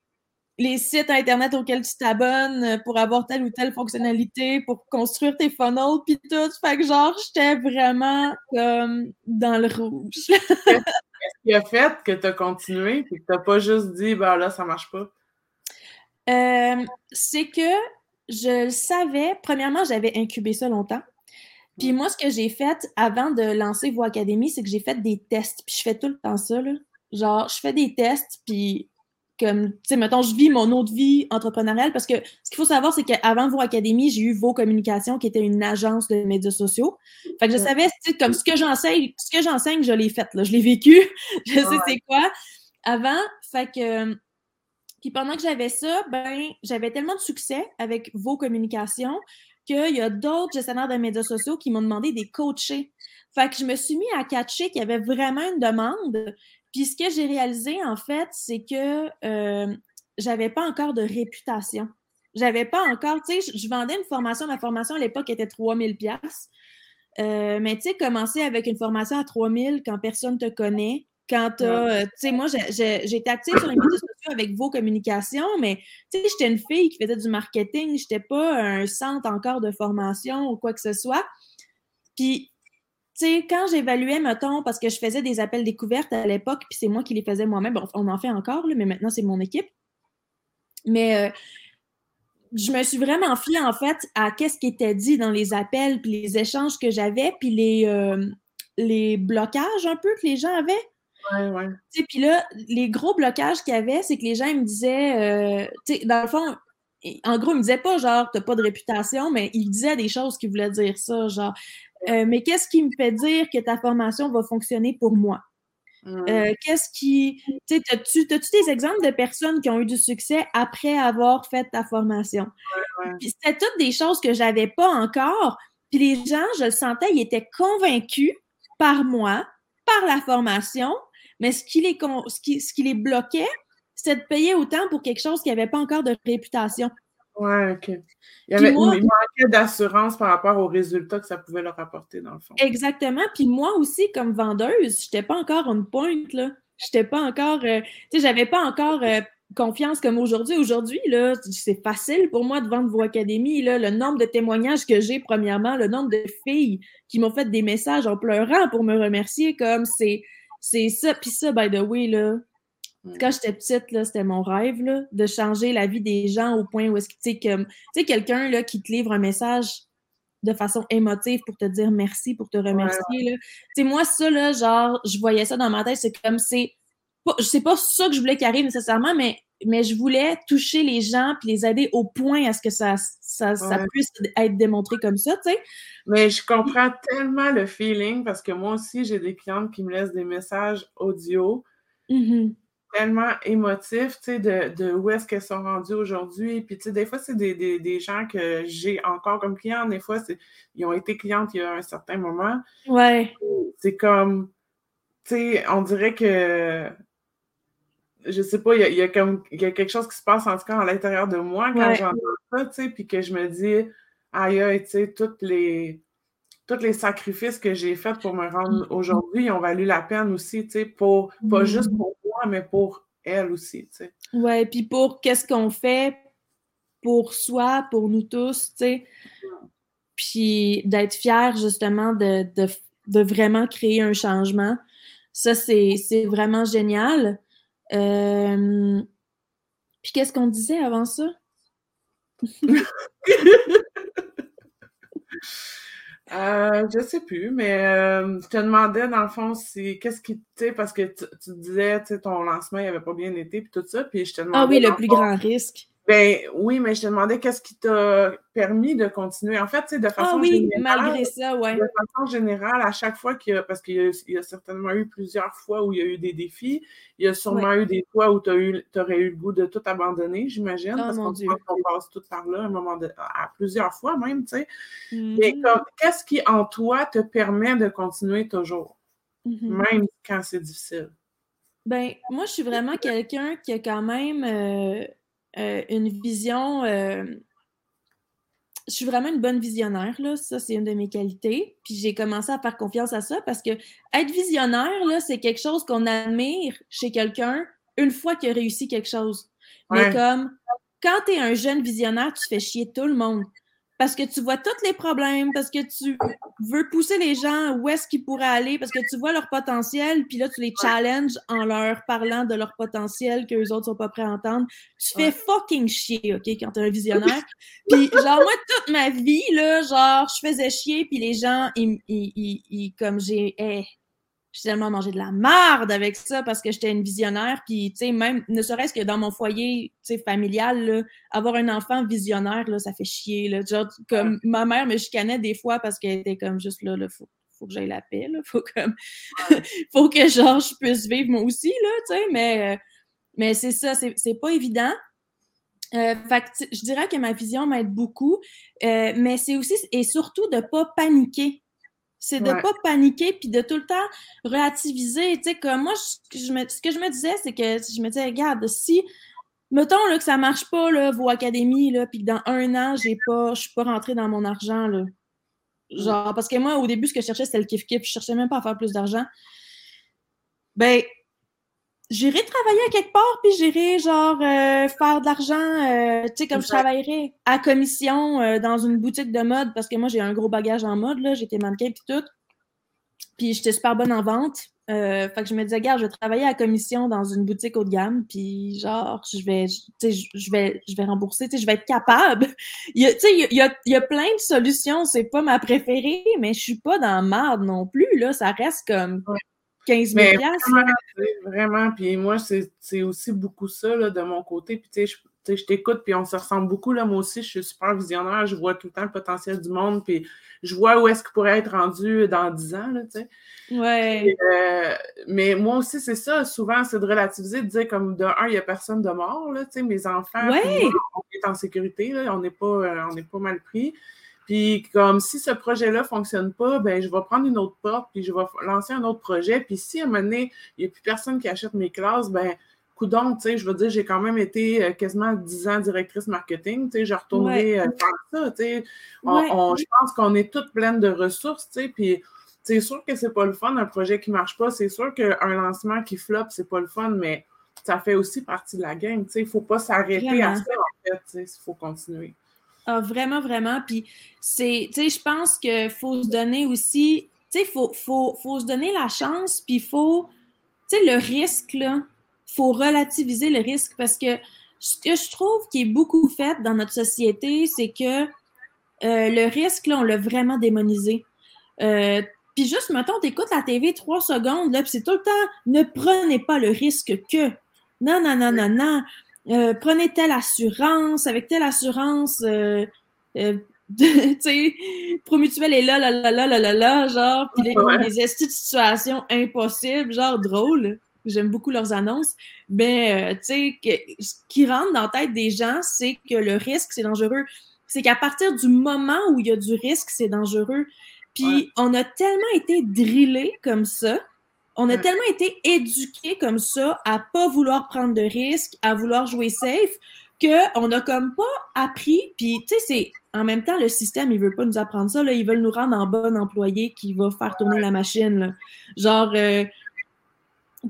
les sites Internet auxquels tu t'abonnes euh, pour avoir telle ou telle fonctionnalité, pour construire tes funnels, puis tout. Fait que genre, j'étais vraiment comme dans le rouge. Qu'est-ce qui a fait que tu as continué et que tu n'as pas juste dit, ben là, ça marche pas? Euh, c'est que je le savais. Premièrement, j'avais incubé ça longtemps. Puis moi, ce que j'ai fait avant de lancer Voix Académie, c'est que j'ai fait des tests. Puis je fais tout le temps ça, là. Genre, je fais des tests, puis comme, tu sais, mettons, je vis mon autre vie entrepreneuriale parce que ce qu'il faut savoir, c'est qu'avant vos académies, j'ai eu Vos Communications, qui était une agence de médias sociaux. Fait que je savais, comme ce que j'enseigne, ce que j'enseigne, je l'ai fait, là. Je l'ai vécu. je sais c'est quoi. Avant, fait que. Puis pendant que j'avais ça, ben, j'avais tellement de succès avec vos communications qu'il y a d'autres gestionnaires de médias sociaux qui m'ont demandé des coachés. Fait que je me suis mis à catcher qu'il y avait vraiment une demande. Puis ce que j'ai réalisé, en fait, c'est que euh, j'avais pas encore de réputation. J'avais pas encore, tu sais, je, vendais une formation. Ma formation à l'époque était 3000 pièces. Euh, mais tu sais, commencer avec une formation à 3000 quand personne te connaît, quand tu euh, tu sais, moi, j'étais active sur les médias avec vos communications, mais tu sais, j'étais une fille qui faisait du marketing, j'étais pas un centre encore de formation ou quoi que ce soit. Puis sais, quand j'évaluais, mettons, parce que je faisais des appels découvertes à l'époque, puis c'est moi qui les faisais moi-même. Bon, on en fait encore, mais maintenant, c'est mon équipe. Mais euh, je me suis vraiment fiée, en fait, à qu'est-ce qui était dit dans les appels, puis les échanges que j'avais, puis les, euh, les blocages un peu que les gens avaient. Ouais, ouais. Puis là, les gros blocages qu'il y avait, c'est que les gens ils me disaient, euh, tu sais, dans le fond, en gros, ils me disaient pas genre, t'as pas de réputation, mais ils disaient des choses qui voulaient dire ça, genre, euh, mais qu'est-ce qui me fait dire que ta formation va fonctionner pour moi? Mmh. Euh, qu'est-ce qui. As-tu des exemples de personnes qui ont eu du succès après avoir fait ta formation? c'était toutes des choses que j'avais pas encore. Puis les gens, je le sentais, ils étaient convaincus par moi, par la formation, mais ce qui les, ce qui, ce qui les bloquait, c'était de payer autant pour quelque chose qui n'avait pas encore de réputation. Ouais, OK. Il, y avait, manquait d'assurance par rapport aux résultats que ça pouvait leur apporter, dans le fond. Exactement. Puis moi aussi, comme vendeuse, je n'étais pas encore on point, là. J'étais pas encore. Euh, tu sais, j'avais pas encore euh, confiance comme aujourd'hui. Aujourd'hui, là, c'est facile pour moi de vendre vos académies. Là. Le nombre de témoignages que j'ai, premièrement, le nombre de filles qui m'ont fait des messages en pleurant pour me remercier, comme c'est. C'est ça. Puis ça, by the way, là. Quand j'étais petite, c'était mon rêve de changer la vie des gens au point où est-ce que, tu sais, quelqu'un qui te livre un message de façon émotive pour te dire merci, pour te remercier. sais Moi, ça, là, genre, je voyais ça dans ma tête, c'est comme c'est. Je sais pas ça que je voulais qu'il arrive nécessairement, mais, mais je voulais toucher les gens puis les aider au point à ce que ça, ça, ça puisse être démontré comme ça, tu sais. Mais je comprends tellement le feeling parce que moi aussi, j'ai des clientes qui me laissent des messages audio. Mm-hmm tellement émotif, tu sais, de, de, où est-ce qu'elles sont rendues aujourd'hui. Puis, tu sais, des fois, c'est des, des, des, gens que j'ai encore comme clients. Des fois, ils ont été clientes il y a un certain moment. Ouais. C'est comme, tu sais, on dirait que, je sais pas, il y a, comme, il y a quelque chose qui se passe en tout cas à l'intérieur de moi quand j'entends ça, tu sais, puis que je me dis, aïe, aïe, tu sais, toutes les tous les sacrifices que j'ai faits pour me rendre mm. aujourd'hui ont valu la peine aussi, tu sais, pour, pas juste mm. pour moi, mais pour elle aussi, tu sais. Ouais, puis pour qu'est-ce qu'on fait pour soi, pour nous tous, tu sais. Puis d'être fier, justement, de, vraiment créer un changement. Ça, c'est vraiment génial. Euh, puis qu'est-ce qu'on disait avant ça? Euh, je sais plus, mais euh, je te demandais dans le fond si qu'est-ce qui, tu sais, parce que tu, disais, tu sais, ton lancement, il avait pas bien été, puis tout ça, puis je te demandais. Ah oui, le plus grand risque. Ben oui, mais je te demandais qu'est-ce qui t'a permis de continuer. En fait, tu sais, de ah façon ah oui, malgré ça, ouais. De façon générale, à chaque fois qu'il y a, parce qu'il y, a certainement eu plusieurs fois où il y a eu des défis, il y a sûrement eu des fois où tu aurais eu le goût de tout abandonner, j'imagine, oh, parce qu'on passe tout par là à un moment de, à plusieurs fois même, tu sais. Mais mm-hmm. qu'est-ce qui en toi te permet de continuer toujours, mm-hmm. même quand c'est difficile? Ben, moi, je suis vraiment quelqu'un qui a quand même euh, euh, une vision. Euh, je suis vraiment une bonne visionnaire, là. Ça, c'est une de mes qualités. Puis j'ai commencé à faire confiance à ça parce que être visionnaire, là, c'est quelque chose qu'on admire chez quelqu'un une fois qu'il a réussi quelque chose. Mais comme quand tu es un jeune visionnaire, tu fais chier tout le monde parce que tu vois tous les problèmes, parce que tu veux pousser les gens où est-ce qu'ils pourraient aller, parce que tu vois leur potentiel, puis là, tu les challenges en leur parlant de leur potentiel que les autres sont pas prêts à entendre. Tu fais fucking chier, OK, quand t'es un visionnaire. puis genre, moi, toute ma vie, là, genre, je faisais chier, puis les gens, ils, ils, ils, comme j'ai... j'ai tellement mangé de la merde avec ça parce que j'étais une visionnaire. Puis, tu sais, même, ne serait-ce que dans mon foyer, tu sais, familial, là, avoir un enfant visionnaire, là, ça fait chier, là. Genre, comme, ma mère me chicanait des fois parce qu'elle était comme juste là, là, faut, faut que j'aille la paix, là. Faut comme, faut que, genre, je puisse vivre moi aussi, là, tu sais, mais, euh, mais c'est ça, c'est pas évident. Euh, fait que, je dirais que ma vision m'aide beaucoup, euh, mais c'est aussi et surtout de pas paniquer c'est de pas paniquer puis de tout le temps relativiser. Tu sais, comme moi, je, me, ce que je me disais, c'est que je me disais, regarde, si, mettons là, que ça marche pas, là, vos académies, là, puis que dans un an, j'ai pas, je suis pas rentrée dans mon argent, là. Genre, parce que moi, au début, ce que je cherchais, c'était le kiff-kiff. Je cherchais même pas à faire plus d'argent. Ben, j'irai travailler à quelque part, puis j'irai, genre, euh, faire de l'argent, euh, tu sais, comme je travaillerais à commission euh, dans une boutique de mode, parce que moi, j'ai un gros bagage en mode, là, j'étais mannequin, puis tout. Puis j'étais super bonne en vente. fait que je me disais, regarde, je vais travailler à commission dans une boutique haut de gamme, puis genre, je vais, tu sais, je vais, je vais rembourser, tu sais, je vais être capable. tu sais, il y a, y a, plein de solutions, c'est pas ma préférée, mais je suis pas dans marde non plus, là, ça reste comme... 15 000 vraiment, vraiment, puis moi, c'est aussi beaucoup ça là, de mon côté. Puis tu sais, je t'écoute, puis on se ressemble beaucoup. Là, moi aussi, je suis super visionnaire. Je vois tout le temps le potentiel du monde, puis je vois où est-ce qu'il pourrait être rendu dans 10 ans. Là, tu sais. Ouais. Euh, mais moi aussi, c'est ça. Souvent, c'est de relativiser, de dire comme de un, il n'y a personne de mort. Là, tu sais, mes enfants, on est en sécurité. Là, on n'est pas, euh, on pas mal pris. Puis comme si ce projet-là ne fonctionne pas, ben je vais prendre une autre porte, puis je vais lancer un autre projet. Puis si à un moment donné, il n'y a plus personne qui achète mes classes, ben coudonc, tu sais, je veux dire, j'ai quand même été euh, quasiment 10 ans directrice marketing, tu sais, je retournerai euh, faire ça, tu sais. je pense qu'on est toutes pleines de ressources, tu sais, puis c'est sûr que c'est pas le fun, un projet qui marche pas, c'est sûr qu'un lancement qui flop, c'est pas le fun, mais ça fait aussi partie de la game, tu sais, il faut pas s'arrêter à ça, en fait, tu sais, il faut continuer. Ah, vraiment, vraiment. Puis, c'est, tu sais, je pense qu'il faut se donner aussi, tu sais, il faut, faut, faut, se donner la chance, puis il faut, tu sais, le risque, là, faut relativiser le risque parce que ce que je trouve qui est beaucoup fait dans notre société, c'est que euh, le risque, là, on l'a vraiment démonisé. Euh, puis juste, mettons, t'écoutes la TV trois secondes, là, puis c'est tout le temps, ne prenez pas le risque que. Non, non, non, non, non. Euh, prenez telle assurance, avec telle assurance, euh, euh, tu sais, Promutuel est là, là, là, là, là, là, là, genre, puis les, ouais. les situations impossibles, genre drôle. J'aime beaucoup leurs annonces. Mais, tu sais, ce qui rentre dans la tête des gens, c'est que le risque, c'est dangereux. C'est qu'à partir du moment où il y a du risque, c'est dangereux. Puis on a tellement été drillés comme ça, on a tellement été éduqués comme ça à pas vouloir prendre de risques, à vouloir jouer safe, qu'on a comme pas appris. Puis tu sais, c'est en même temps le système, il veut pas nous apprendre ça. Là, ils veulent nous rendre en bon employé qui va faire tourner la machine. Là. Genre, euh,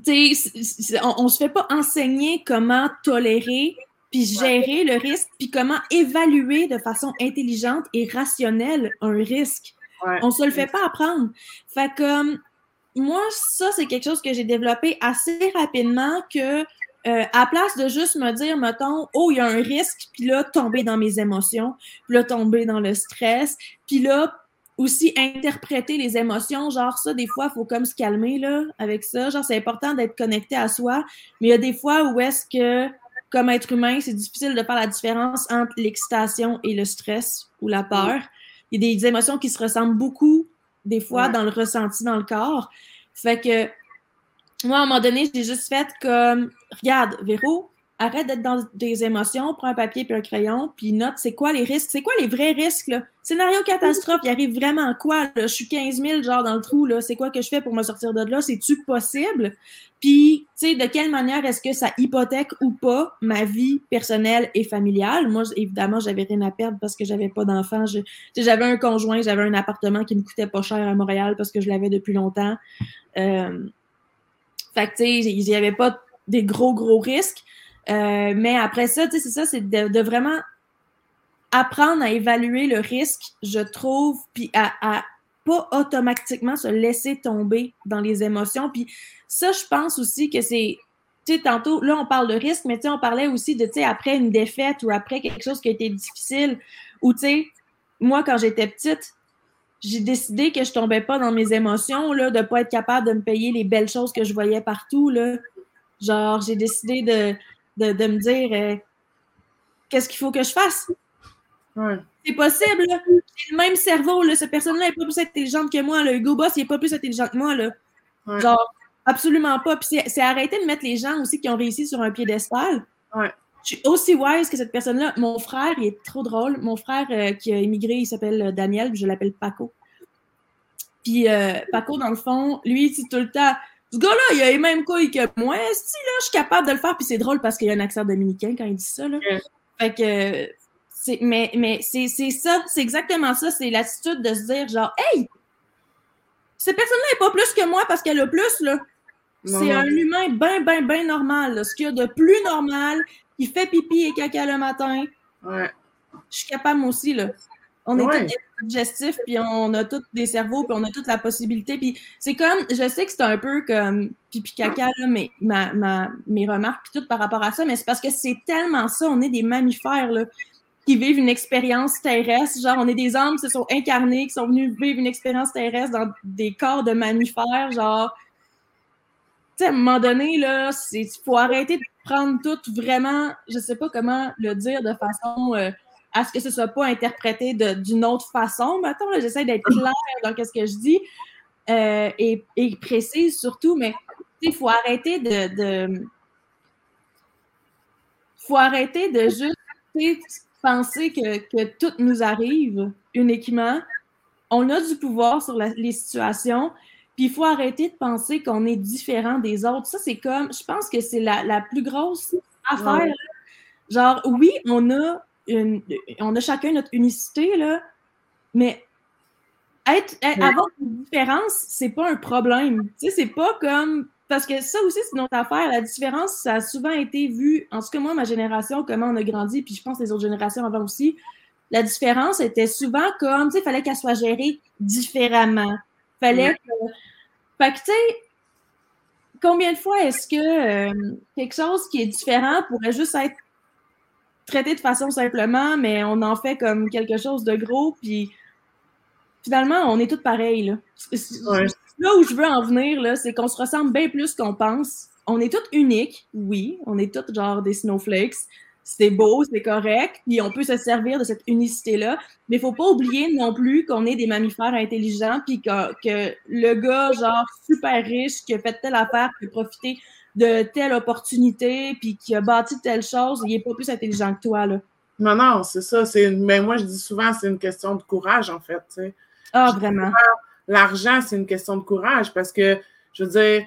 tu sais, on, on se fait pas enseigner comment tolérer puis gérer le risque, puis comment évaluer de façon intelligente et rationnelle un risque. On se le fait pas apprendre. Fait que moi, ça, c'est quelque chose que j'ai développé assez rapidement que euh, à place de juste me dire, mettons, oh, il y a un risque, puis là, tomber dans mes émotions, puis là, tomber dans le stress, puis là, aussi interpréter les émotions, genre ça, des fois, il faut comme se calmer, là, avec ça. Genre, c'est important d'être connecté à soi, mais il y a des fois où est-ce que, comme être humain, c'est difficile de faire la différence entre l'excitation et le stress ou la peur. Il y a des émotions qui se ressemblent beaucoup, des fois, dans le ressenti dans le corps. Fait que, moi, à un moment donné, j'ai juste fait comme, regarde, Véro, arrête d'être dans des émotions, prends un papier puis un crayon, puis note c'est quoi les risques, c'est quoi les vrais risques, là? Scénario catastrophe, il arrive vraiment quoi? Je suis 15 000, genre, dans le trou, là. C'est quoi que je fais pour me sortir de là? C'est-tu possible? Puis, tu sais, de quelle manière est-ce que ça hypothèque ou pas ma vie personnelle et familiale? Moi, évidemment, j'avais rien à perdre parce que j'avais pas d'enfant. J'avais un conjoint, j'avais un appartement qui me coûtait pas cher à Montréal parce que je l'avais depuis longtemps. Euh... Fait que, tu sais, il n'y avait pas des gros, gros risques. Euh, mais après ça, tu sais, c'est ça, c'est de, vraiment apprendre à évaluer le risque, je trouve, puis à, à pas automatiquement se laisser tomber dans les émotions. Puis ça, je pense aussi que c'est, tu sais, tantôt, là, on parle de risque, mais tu sais, on parlait aussi de, tu sais, après une défaite ou après quelque chose qui a été difficile, ou tu sais, moi, quand j'étais petite, j'ai décidé que je tombais pas dans mes émotions, là, de pas être capable de me payer les belles choses que je voyais partout, là. Genre, j'ai décidé de, de, de me dire euh, qu'est-ce qu'il faut que je fasse? C'est possible, J'ai le même cerveau, là. Cette personne-là n'est pas plus intelligente que moi, le Hugo Boss, il n'est pas plus intelligent que moi, là. Genre, absolument pas. Puis c'est arrêter de mettre les gens aussi qui ont réussi sur un piédestal. Ouais. Je suis aussi wise que cette personne-là. Mon frère, il est trop drôle. Mon frère euh, qui a immigré, il s'appelle euh, Daniel, puis je l'appelle Paco. Puis Paco, dans le fond, lui, il dit tout le temps ce gars-là, il a les mêmes couilles que moi. Si, là, je suis capable de le faire. Puis c'est drôle parce qu'il a un accent dominicain quand il dit ça, là. Fait que, c'est, mais, mais c'est, c'est ça, c'est exactement ça. C'est l'attitude de se dire, genre, hey, cette personne-là n'est pas plus que moi parce qu'elle a plus, là. C'est un humain bien, bien, bien normal. Là. Ce qu'il y a de plus normal, qui fait pipi et caca le matin. Ouais. Je suis capable, moi aussi, là. On est tous digestifs, puis on a tous des cerveaux, puis on a toute la possibilité. Puis c'est comme, je sais que c'est un peu comme pipi caca, là, mais ma, ma, mes remarques, puis tout par rapport à ça, mais c'est parce que c'est tellement ça. On est des mammifères, là, qui vivent une expérience terrestre. Genre, on est des âmes qui se sont incarnés, qui sont venus vivre une expérience terrestre dans des corps de mammifères. Genre, tu sais, à un moment donné, là, il faut arrêter de prendre tout vraiment, je sais pas comment le dire de façon. Euh, à ce que ce soit pas interprété d'une autre façon. Maintenant, j'essaie d'être claire dans ce que je dis euh, et, et, précise surtout, mais il faut arrêter de, de, faut arrêter de juste penser que, que, tout nous arrive uniquement. On a du pouvoir sur les situations, puis il faut arrêter de penser qu'on est différent des autres. Ça, c'est comme, je pense que c'est la, la, plus grosse affaire. Genre, oui, on a on a chacun notre unicité, là, mais être, avoir une différence, c'est pas un problème. Tu sais, c'est pas comme. Parce que ça aussi, c'est notre affaire. La différence, ça a souvent été vu, en tout cas, moi, ma génération, comment on a grandi, puis je pense les autres générations avant aussi. La différence était souvent comme, tu sais, il fallait qu'elle soit gérée différemment. Fallait que. Fait que, tu sais, combien de fois est-ce que euh, quelque chose qui est différent pourrait juste être traiter de façon simplement, mais on en fait comme quelque chose de gros, puis finalement, on est tous pareils. Là. là où je veux en venir, c'est qu'on se ressemble bien plus qu'on pense. On est tous uniques, oui, on est tous genre des snowflakes, c'est beau, c'est correct, puis on peut se servir de cette unicité-là. Mais il faut pas oublier non plus qu'on est des mammifères intelligents, puis que, que, le gars, genre, super riche, qui a fait telle affaire, qui a profité de telle opportunité, puis qui a bâti telle chose, il est pas plus intelligent que toi, là. Non, non, c'est ça. Mais moi, je dis souvent, c'est une question de courage, en fait. sais. Ah, vraiment. L'argent, c'est une question de courage parce que, je veux dire,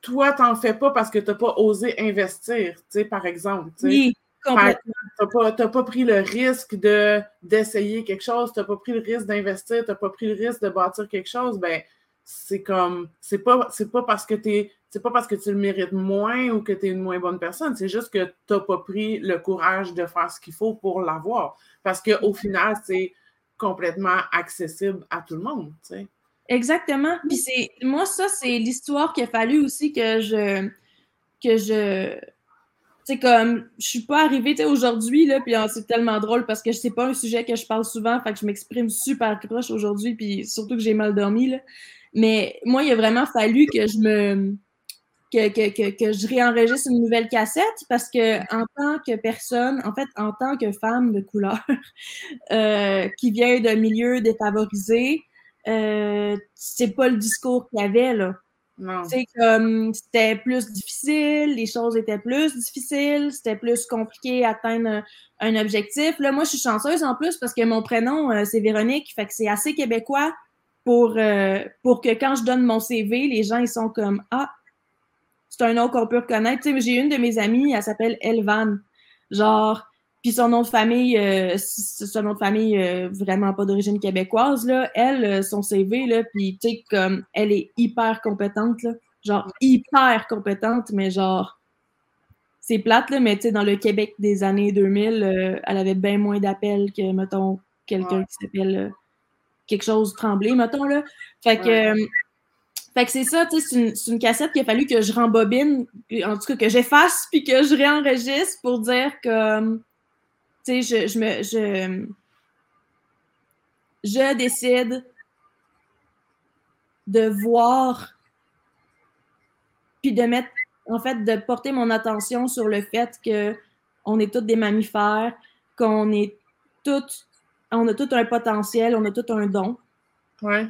toi, tu n'en fais pas parce que tu n'as pas osé investir, tu sais, par exemple. Oui, complètement. Tu n'as pas, pris le risque de, d'essayer quelque chose, tu n'as pas pris le risque d'investir, tu n'as pas pris le risque de bâtir quelque chose, ben c'est comme, c'est pas, c'est pas parce que tu c'est pas parce que tu le mérites moins ou que tu es une moins bonne personne, c'est juste que tu n'as pas pris le courage de faire ce qu'il faut pour l'avoir. Parce qu'au final, c'est complètement accessible à tout le monde. Exactement. Puis c'est moi ça c'est l'histoire qu'il a fallu aussi que je que je c'est comme je suis pas arrivée aujourd'hui là puis c'est tellement drôle parce que c'est pas un sujet que je parle souvent fait que je m'exprime super proche aujourd'hui puis surtout que j'ai mal dormi là. Mais moi il a vraiment fallu que je me que, que, que, je réenregistre une nouvelle cassette parce que en tant que personne, en fait, en tant que femme de couleur euh, qui vient d'un milieu défavorisé, euh, c'est pas le discours qu'il y avait, là. C'est comme c'était plus difficile, les choses étaient plus difficiles, c'était plus compliqué d'atteindre un, objectif. Là, moi, je suis chanceuse en plus parce que mon prénom, euh, c'est Véronique, fait que c'est assez québécois pour, euh, pour que quand je donne mon CV, les gens ils sont comme Ah, c'est un nom qu'on peut reconnaître. J'ai une de mes amies, elle s'appelle Elvan. Genre, puis son nom de famille, euh, son nom de famille euh, vraiment pas d'origine québécoise, là. Elle, son CV, là, puis tu sais, comme, elle est hyper compétente, là. Genre, hyper compétente, mais genre, c'est plate, là, mais tu sais, dans le Québec des années 2000, elle avait bien moins d'appels que, mettons, quelqu'un qui s'appelle quelque chose Tremblay, mettons, là. Fait que... Fait que c'est ça, tu sais, c'est une, cassette qu'il a fallu que je rembobine, en tout cas que j'efface, puis que je réenregistre pour dire que tu sais, je, me. Je, je décide de voir puis de mettre, en fait, de porter mon attention sur le fait que on est tous des mammifères, qu'on est toutes, on a tout un potentiel, on a tout un don. Ouais.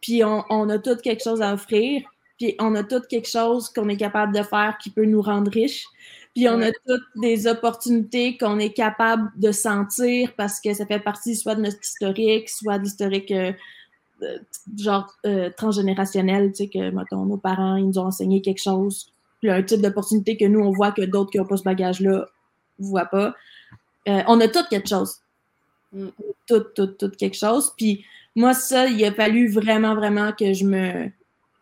Puis on, on a tout quelque chose à offrir, puis on a tout quelque chose qu'on est capable de faire qui peut nous rendre riches. Puis on a toutes des opportunités qu'on est capable de sentir parce que ça fait partie soit de notre historique, soit de l'historique euh, genre euh, transgénérationnel, tu sais, que mettons, nos parents, ils nous ont enseigné quelque chose. Puis un type d'opportunité que nous, on voit que d'autres qui n'ont pas ce bagage-là ne voient pas. Euh, on a tout quelque chose. Mm. Tout, tout, tout quelque chose. Puis moi, ça, il a fallu vraiment, vraiment que je me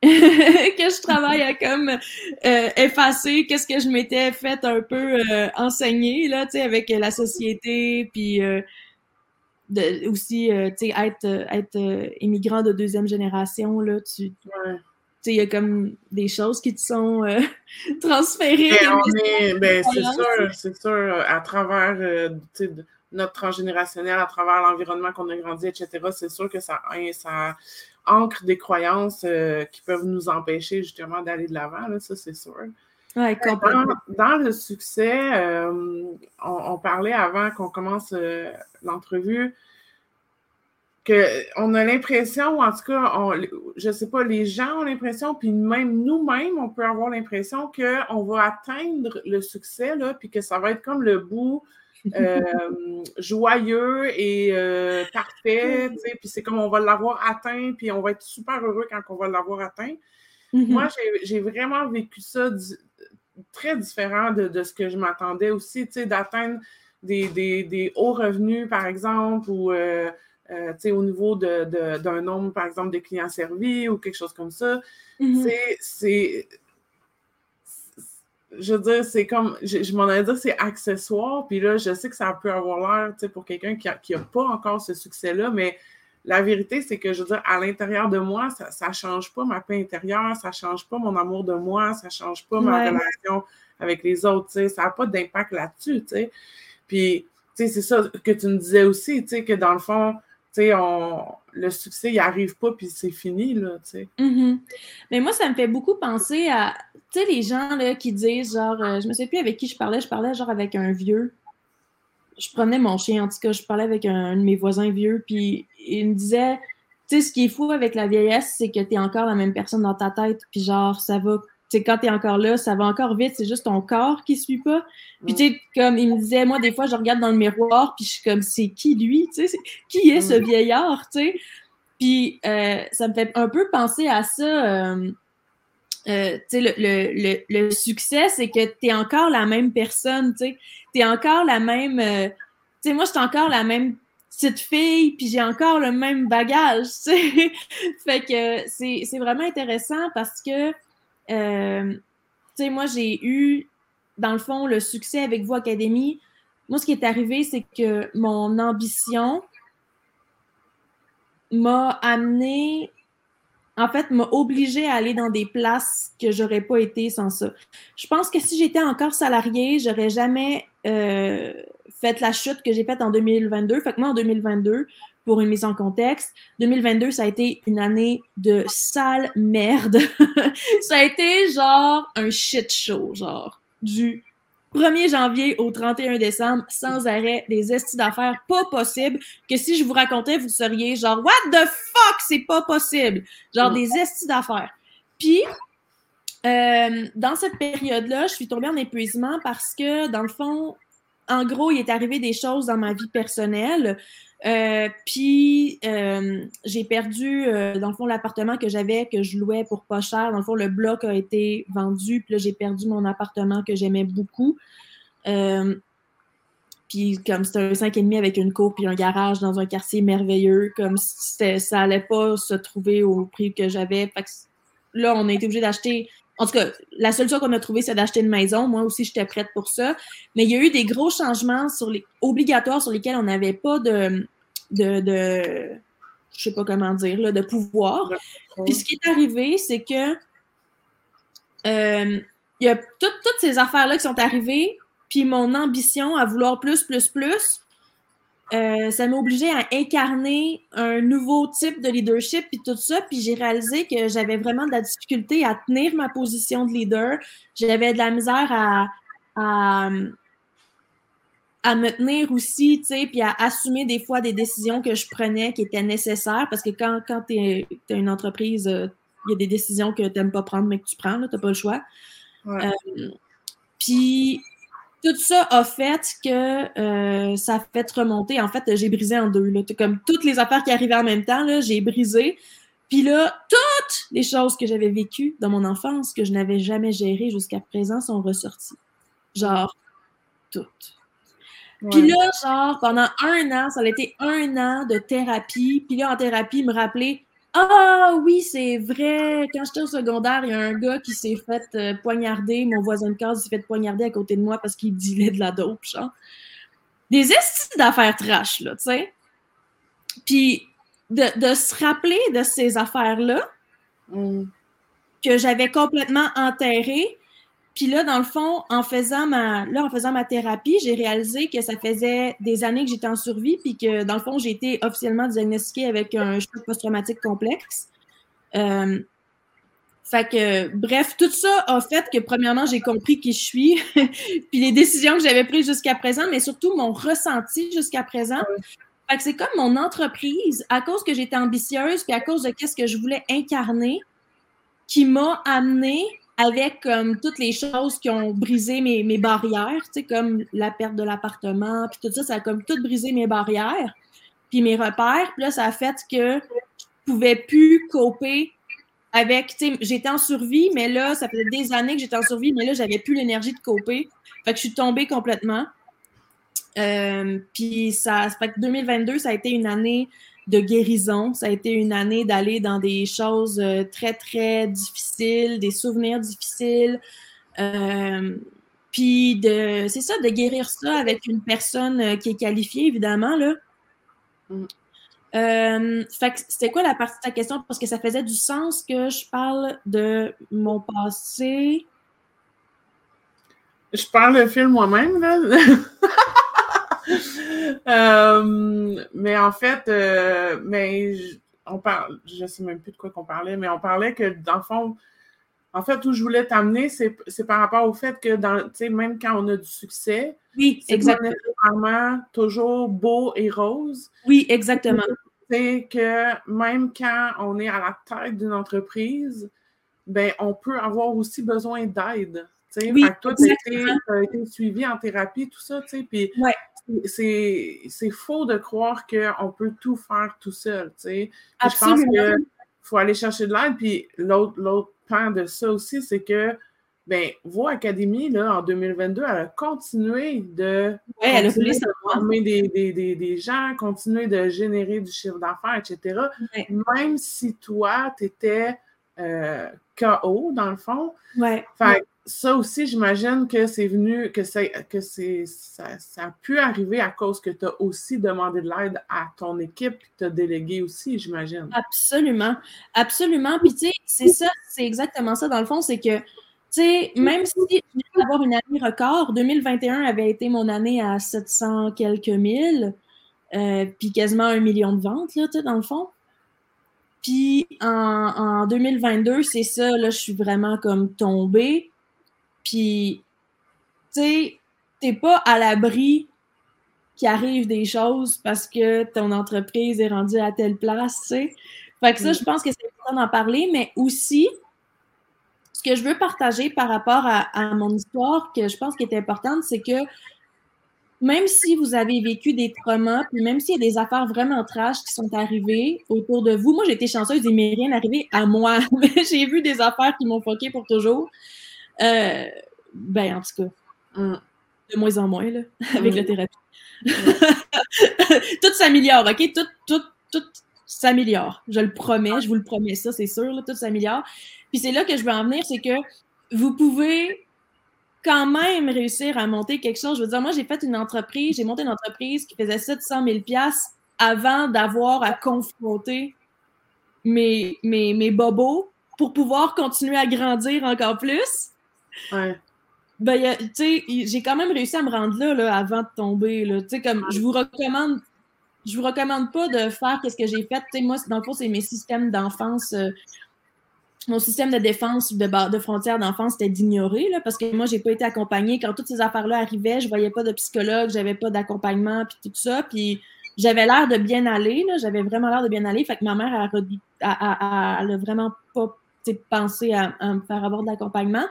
que je travaille à comme euh, effacer qu'est-ce que je m'étais fait un peu euh, enseigner là, tu sais, avec la société, puis euh, aussi, tu sais, être, être immigrant de deuxième génération là, tu, il y a comme des choses qui te sont transférées. Ben, ben, c'est sûr, c'est sûr, à travers notre transgénérationnel, à travers l'environnement qu'on a grandi, etc., c'est sûr que ça, hein, ça ancre des croyances euh, qui peuvent nous empêcher justement d'aller de l'avant, ça c'est sûr. Ouais, dans, dans, le succès, euh, on, parlait avant qu'on commence euh, l'entrevue qu'on a l'impression, ou en tout cas, je ne sais pas, les gens ont l'impression, puis même nous-mêmes, on peut avoir l'impression qu'on va atteindre le succès, là, puis que ça va être comme le bout euh, joyeux et euh, parfait, puis c'est comme on va l'avoir atteint, puis on va être super heureux quand on va l'avoir atteint. Mm-hmm. Moi, j'ai vraiment vécu ça très différent de, ce que je m'attendais aussi, tu sais, d'atteindre des, hauts revenus, par exemple, ou euh, au niveau d'un nombre, par exemple, de clients servis ou quelque chose comme ça. Mm-hmm. C'est je veux dire, c'est comme, je, m'en ai dit, c'est accessoire, puis là, je sais que ça peut avoir l'air, tu sais, pour quelqu'un qui n'a pas encore ce succès-là, mais la vérité, c'est que, je veux dire, à l'intérieur de moi, ça ne change pas ma paix intérieure, ça ne change pas mon amour de moi, ça ne change pas ma relation avec les autres, tu sais, ça n'a pas d'impact là-dessus, tu sais. Puis, tu sais, c'est ça que tu me disais aussi, tu sais, que dans le fond, tu sais, on, le succès, il arrive pas, puis c'est fini, là, tu. Mm-hmm. Mais moi, ça me fait beaucoup penser à, tu sais, les gens, là, qui disent, genre, euh, je me sais plus avec qui je parlais, je parlais, genre, avec un vieux. Je prenais mon chien, en tout cas, je parlais avec un, de mes voisins vieux, puis il me disait, tu sais, ce qui est fou avec la vieillesse, c'est que tu es encore la même personne dans ta tête, puis genre, ça va sais, quand t'es encore là, ça va encore vite, c'est juste ton corps qui suit pas. Puis, tu sais, comme il me disait, moi, des fois, je regarde dans le miroir, puis je suis comme, c'est qui lui, tu sais, qui est ce vieillard, tu sais? Puis, euh, ça me fait un peu penser à ça. Euh, euh, tu sais, le, le, le, succès, c'est que tu es encore la même personne, tu es encore la même. tu sais, moi, je suis encore la même petite fille, puis j'ai encore le même bagage, tu sais? fait que c'est vraiment intéressant parce que euh, tu sais, moi, j'ai eu, dans le fond, le succès avec vous Académie. Moi, ce qui est arrivé, c'est que mon ambition m'a amené, en fait, m'a obligé à aller dans des places que j'aurais pas été sans ça. Je pense que si j'étais encore salariée, j'aurais jamais euh, fait la chute que j'ai faite en 2022. Fait que moi, en 2022, pour une mise en contexte. 2022, ça a été une année de sale merde. ça a été genre un shit show, genre du 1er janvier au 31 décembre, sans arrêt, des estis d'affaires pas possible, que si je vous racontais, vous seriez genre, what the fuck, c'est pas possible. Genre des estis d'affaires. Puis, euh, dans cette période-là, je suis tombée en épuisement parce que, dans le fond, en gros, il est arrivé des choses dans ma vie personnelle euh, puis euh, j'ai perdu, euh, dans le fond, l'appartement que j'avais, que je louais pour pas cher. Dans le fond, le bloc a été vendu, puis là, j'ai perdu mon appartement que j'aimais beaucoup. puis comme c'était un 5,5 avec une cour puis un garage dans un quartier merveilleux, comme ça allait pas se trouver au prix que j'avais. Là, on a été obligé d'acheter en tout cas, la solution qu'on a trouvée, c'est d'acheter une maison. Moi aussi, j'étais prête pour ça. Mais il y a eu des gros changements sur les, obligatoires sur lesquels on n'avait pas de, de, de, je sais pas comment dire, là, de pouvoir. Puis ce qui est arrivé, c'est que euh, il y a toutes ces affaires-là qui sont arrivées, puis mon ambition à vouloir plus, plus, plus, euh, ça m'a obligé à incarner un nouveau type de leadership puis tout ça. Puis j'ai réalisé que j'avais vraiment de la difficulté à tenir ma position de leader. J'avais de la misère à, à, à me tenir aussi, tu sais, puis à assumer des fois des décisions que je prenais qui étaient nécessaires. Parce que quand, quand tu as une entreprise, euh, il y a des décisions que tu n'aimes pas prendre, mais que tu prends, tu n'as pas le choix. Euh, puis tout ça a fait que euh, ça a fait remonter. En fait, j'ai brisé en deux. Là. Comme toutes les affaires qui arrivaient en même temps, j'ai brisé. Puis là, toutes les choses que j'avais vécues dans mon enfance, que je n'avais jamais gérées jusqu'à présent, sont ressorties. Genre, toutes. Puis là, genre, pendant un an, ça a été un an de thérapie. Puis là, en thérapie, me rappeler ah oui, c'est vrai. Quand j'étais au secondaire, il y a un gars qui s'est fait euh, poignarder. Mon voisin de case s'est fait poignarder à côté de moi parce qu'il dilait de la dope, genre. Des estis d'affaires trash, là, tu sais. Puis de, se rappeler de ces affaires-là mm. que j'avais complètement enterrées, puis là, dans le fond, en faisant ma, là, en faisant ma thérapie, j'ai réalisé que ça faisait des années que j'étais en survie, puis que dans le fond, j'ai été officiellement diagnostiquée avec un choc post-traumatique complexe. Euh, fait que, bref, tout ça a fait que, premièrement, j'ai compris qui je suis, puis les décisions que j'avais prises jusqu'à présent, mais surtout mon ressenti jusqu'à présent. Fait que c'est comme mon entreprise, à cause que j'étais ambitieuse, puis à cause de qu'est-ce que je voulais incarner, qui m'a amené avec comme toutes les choses qui ont brisé mes, mes barrières, tu sais, comme la perte de l'appartement, puis tout ça, ça a comme tout brisé mes barrières, puis mes repères. Puis là, ça a fait que je pouvais plus coper avec, tu sais, j'étais en survie, mais là, ça faisait des années que j'étais en survie, mais là, j'avais plus l'énergie de coper. Fait que je suis tombée complètement. Euh, puis ça, fait que 2022, ça a été une année de guérison. Ça a été une année d'aller dans des choses euh, très, très difficiles, des souvenirs difficiles. Euh, puis de, c'est ça, de guérir ça avec une personne euh, qui est qualifiée, évidemment, là. Mm. fait c'était quoi la partie de ta question? Parce que ça faisait du sens que je parle de mon passé. Je parle le film moi-même, là. Euh, mais en fait, euh, mais on parle, je sais même plus de quoi qu'on parlait, mais on parlait que dans le fond, en fait, où je voulais t'amener, c'est par rapport au fait que dans, même quand on a du succès, oui, exactement. nécessairement toujours beau et rose. Oui, exactement. C'est que même quand on est à la tête d'une entreprise, ben, on peut avoir aussi besoin d'aide. Oui, toi, tu as, été suivi en thérapie, tout ça, tu sais, puis c'est faux de croire qu'on peut tout faire tout seul, tu sais. Je pense qu'il faut aller chercher de l'aide, puis l'autre pan de ça aussi, c'est que ben, vos académies, là, en 2022, elle a continué de former des, des, des, des, gens, continuer de générer du chiffre d'affaires, etc. Même si toi, tu étais euh, KO, dans le fond. Ouais. Fait ça aussi, j'imagine que c'est venu, que, que c'est, ça, a pu arriver à cause que tu as aussi demandé de l'aide à ton équipe que tu as délégué aussi, j'imagine. Absolument. Absolument. Puis, tu sais, c'est ça, c'est exactement ça, dans le fond, c'est que, tu sais, même si je viens d'avoir une année record, 2021 avait été mon année à 700 quelques mille, euh, puis quasiment un million de ventes, là, tu sais, dans le fond. Puis en, en 2022, c'est ça, là, je suis vraiment comme tombée. Puis, tu sais, t'es pas à l'abri qu'il arrive des choses parce que ton entreprise est rendue à telle place, tu sais. Fait que ça, je pense que c'est important d'en parler, mais aussi, ce que je veux partager par rapport à, mon histoire, que je pense qui est importante, c'est que même si vous avez vécu des traumas, puis même s'il y a des affaires vraiment trash qui sont arrivées autour de vous, moi j'ai été chanceuse, il m'est rien arrivé à moi, mais j'ai vu des affaires qui m'ont foqué pour toujours. Euh, ben, en tout cas, mm. de moins en moins, là, avec la mm. thérapie. tout s'améliore, OK? Tout, tout, tout s'améliore. Je le promets, je vous le promets ça, c'est sûr, là, tout s'améliore. Puis c'est là que je veux en venir, c'est que vous pouvez quand même réussir à monter quelque chose. Je veux dire, moi, j'ai fait une entreprise, j'ai monté une entreprise qui faisait 700 000 avant d'avoir à confronter mes, mes, mes bobos pour pouvoir continuer à grandir encore plus. Ouais. Ben, tu sais, j'ai quand même réussi à me rendre là, là avant de tomber. Là. Tu sais, comme, je vous recommande, je vous recommande pas de faire ce que j'ai fait. Tu sais, moi, dans le fond, c'est mes systèmes d'enfance. Euh, mon système de défense de, de frontières d'enfance, c'était d'ignorer, parce que moi, j'ai pas été accompagnée. Quand toutes ces affaires-là arrivaient, je voyais pas de psychologue, j'avais pas d'accompagnement, puis tout ça. Puis j'avais l'air de bien aller, j'avais vraiment l'air de bien aller. Fait que ma mère, a, a, a, vraiment pas pensé à, à, me faire avoir de l'accompagnement.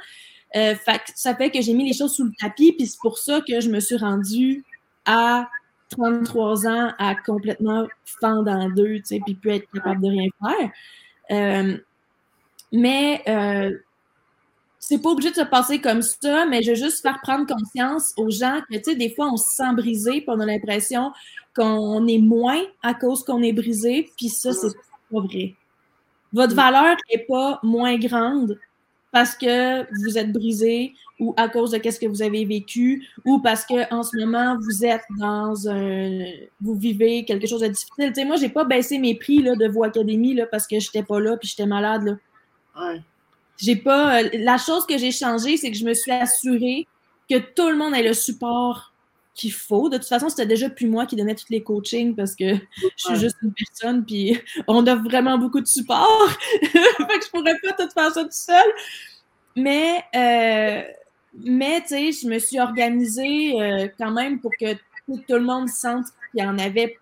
Euh, ça fait que j'ai mis les choses sous le tapis, puis c'est pour ça que je me suis rendue à 33 ans à complètement fendre en deux, tu sais, puis plus être capable de rien faire. Euh, mais euh, c'est pas obligé de se passer comme ça, mais je veux juste faire prendre conscience aux gens que, tu sais, des fois, on se sent brisé, puis on a l'impression qu'on est moins à cause qu'on est brisé, puis ça, c'est pas vrai. Votre valeur n'est pas moins grande parce que vous êtes brisé ou à cause de qu'est-ce que vous avez vécu ou parce que en ce moment vous êtes dans un vous vivez quelque chose de difficile. Tu sais, moi j'ai pas baissé mes prix là, de Voix Académie là, parce que j'étais pas là puis j'étais malade là. Ouais. J'ai pas euh, la chose que j'ai changé, c'est que je me suis assurée que tout le monde ait le support qu'il faut. De toute façon, c'était déjà plus moi qui donnais tous les coachings parce que je suis juste une personne, puis on a vraiment beaucoup de support. fait que je pourrais pas tout faire ça tout seul. Mais, euh, mais tu sais, je me suis organisée euh, quand même pour que tout, le monde sente qu'il y en avait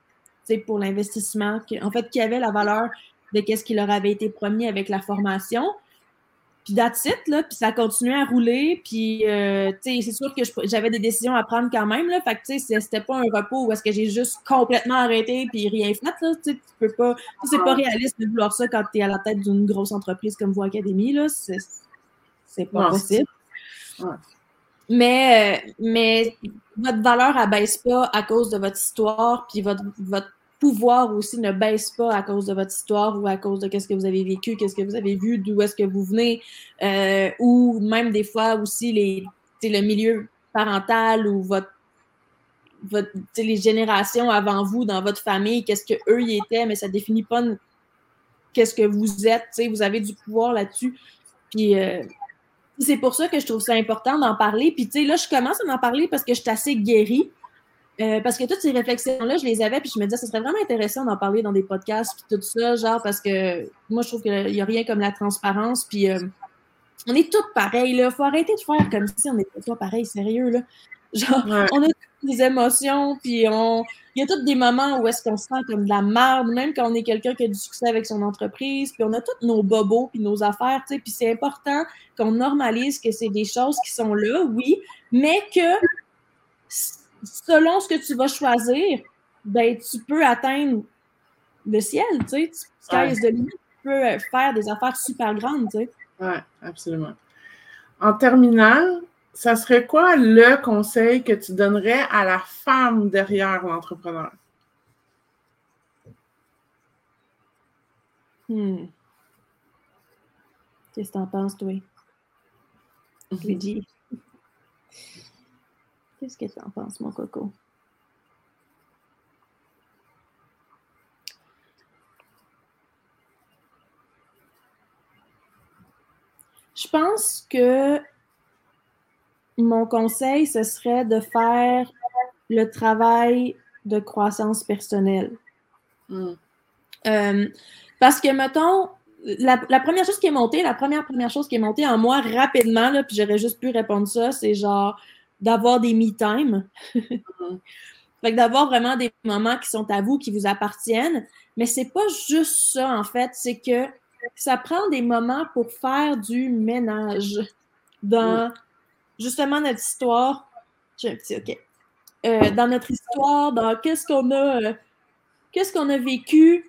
pour l'investissement, en fait, qu'il y avait la valeur de qu'est-ce qui leur avait été promis avec la formation. Puis that's it, là. Puis ça a continué à rouler. Puis, euh, tu sais, c'est sûr que j'avais des décisions à prendre quand même, là. Fait que, tu sais, c'était pas un repos où est-ce que j'ai juste complètement arrêté puis rien fait, là. Tu sais, tu peux pas... C'est pas réaliste de vouloir ça quand tu es à la tête d'une grosse entreprise comme Voix Académie, là. C'est pas possible. Mais, euh, mais votre valeur abaisse pas à cause de votre histoire, puis votre, votre pouvoir aussi ne baisse pas à cause de votre histoire ou à cause de qu'est-ce que vous avez vécu, qu'est-ce que vous avez vu, d'où est-ce que vous venez, euh, ou même des fois aussi les, le milieu parental ou votre, les générations avant vous dans votre famille, qu'est-ce que eux y étaient, mais ça définit pas qu'est-ce que vous êtes, vous avez du pouvoir là-dessus. Puis euh, c'est pour ça que je trouve ça important d'en parler. Puis tu sais, là, je commence à en parler parce que je suis assez guérie. Euh, parce que toutes ces réflexions-là, je les avais, puis je me disais, ce serait vraiment intéressant d'en parler dans des podcasts, puis tout ça, genre, parce que moi, je trouve qu'il n'y a rien comme la transparence, puis euh, on est toutes pareilles, là. Faut arrêter de faire comme si on n'était pas pareil, sérieux, là. Genre, on a toutes des émotions, puis on... il y a tous des moments où est-ce qu'on se sent comme de la merde, même quand on est quelqu'un qui a du succès avec son entreprise, puis on a tous nos bobos, puis nos affaires, tu sais, puis c'est important qu'on normalise que c'est des choses qui sont là, oui, mais que selon ce que tu vas choisir, ben, tu peux atteindre le ciel, tu sais. Sky is the limit. Tu peux faire des affaires super grandes, tu sais. Oui, absolument. En terminant, ça serait quoi le conseil que tu donnerais à la femme derrière l'entrepreneur? Hmm. Qu'est-ce que tu en penses, toi? Luigi? Qu'est-ce que tu en penses, mon coco? Je pense que mon conseil, ce serait de faire le travail de croissance personnelle. Hmm. Euh, parce que, mettons, la, première chose qui est montée, la première première chose qui est montée en moi rapidement, là, puis j'aurais juste pu répondre ça, c'est genre d'avoir des me-time. Mm-hmm. fait que d'avoir vraiment des moments qui sont à vous, qui vous appartiennent. Mais c'est pas juste ça, en fait, c'est que ça prend des moments pour faire du ménage dans justement notre histoire. J'ai un petit OK. Euh, dans notre histoire, dans qu'est-ce qu'on a, euh, qu'est-ce qu'on a vécu,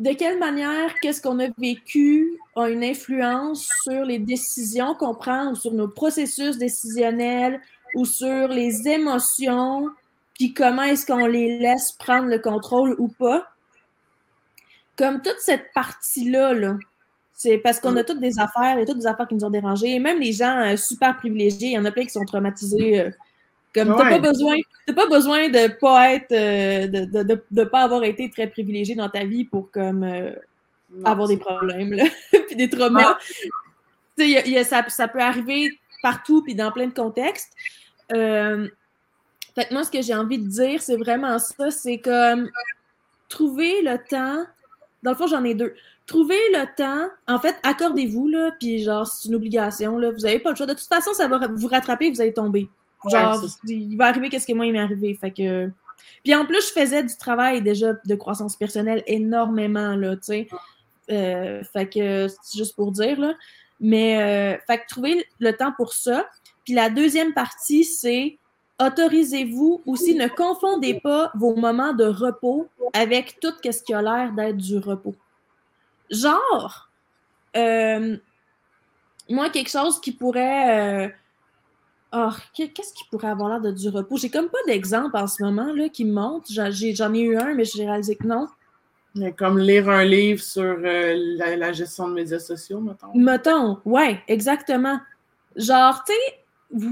de quelle manière qu'est-ce qu'on a vécu a une influence sur les décisions qu'on prend ou sur nos processus décisionnels ou sur les émotions, puis comment est-ce qu'on les laisse prendre le contrôle ou pas. Comme toute cette partie-là, là, c'est parce qu'on a toutes des affaires, et toutes des affaires qui nous ont dérangés. Et même les gens euh, super privilégiés, il y en a plein qui sont traumatisés. Euh, comme t'as pas besoin, pas besoin de pas être, euh, de, de, de, pas avoir été très privilégié dans ta vie pour comme avoir des problèmes, là, puis des traumas. Y a, ça, ça, peut arriver partout puis dans plein de contextes. Euh, fait moi, ce que j'ai envie de dire, c'est vraiment ça, c'est comme trouver le temps. Dans le fond, j'en ai deux. Trouver le temps, en fait, accordez-vous, là, puis genre, c'est une obligation, là, vous n'avez pas le choix. De toute façon, ça va vous rattraper, vous allez tomber. Genre, il va arriver qu'est-ce que moi, il m'est arrivé. Fait que... Puis en plus, je faisais du travail déjà de croissance personnelle énormément, là, tu sais. Euh, fait que c'est juste pour dire, là. Mais, euh, fait trouver le temps pour ça. Puis la deuxième partie, c'est autorisez-vous aussi, ne confondez pas vos moments de repos avec tout ce qui a l'air d'être du repos. Genre, euh, moi, quelque chose qui pourrait. oh, qu'est-ce qui pourrait avoir l'air de du repos? J'ai comme pas d'exemple en ce moment là, qui me montre. J'en ai, eu un, mais j'ai réalisé que non. Comme lire un livre sur euh, la, gestion de médias sociaux, mettons. Mettons, ouais, exactement. Genre, tu sais,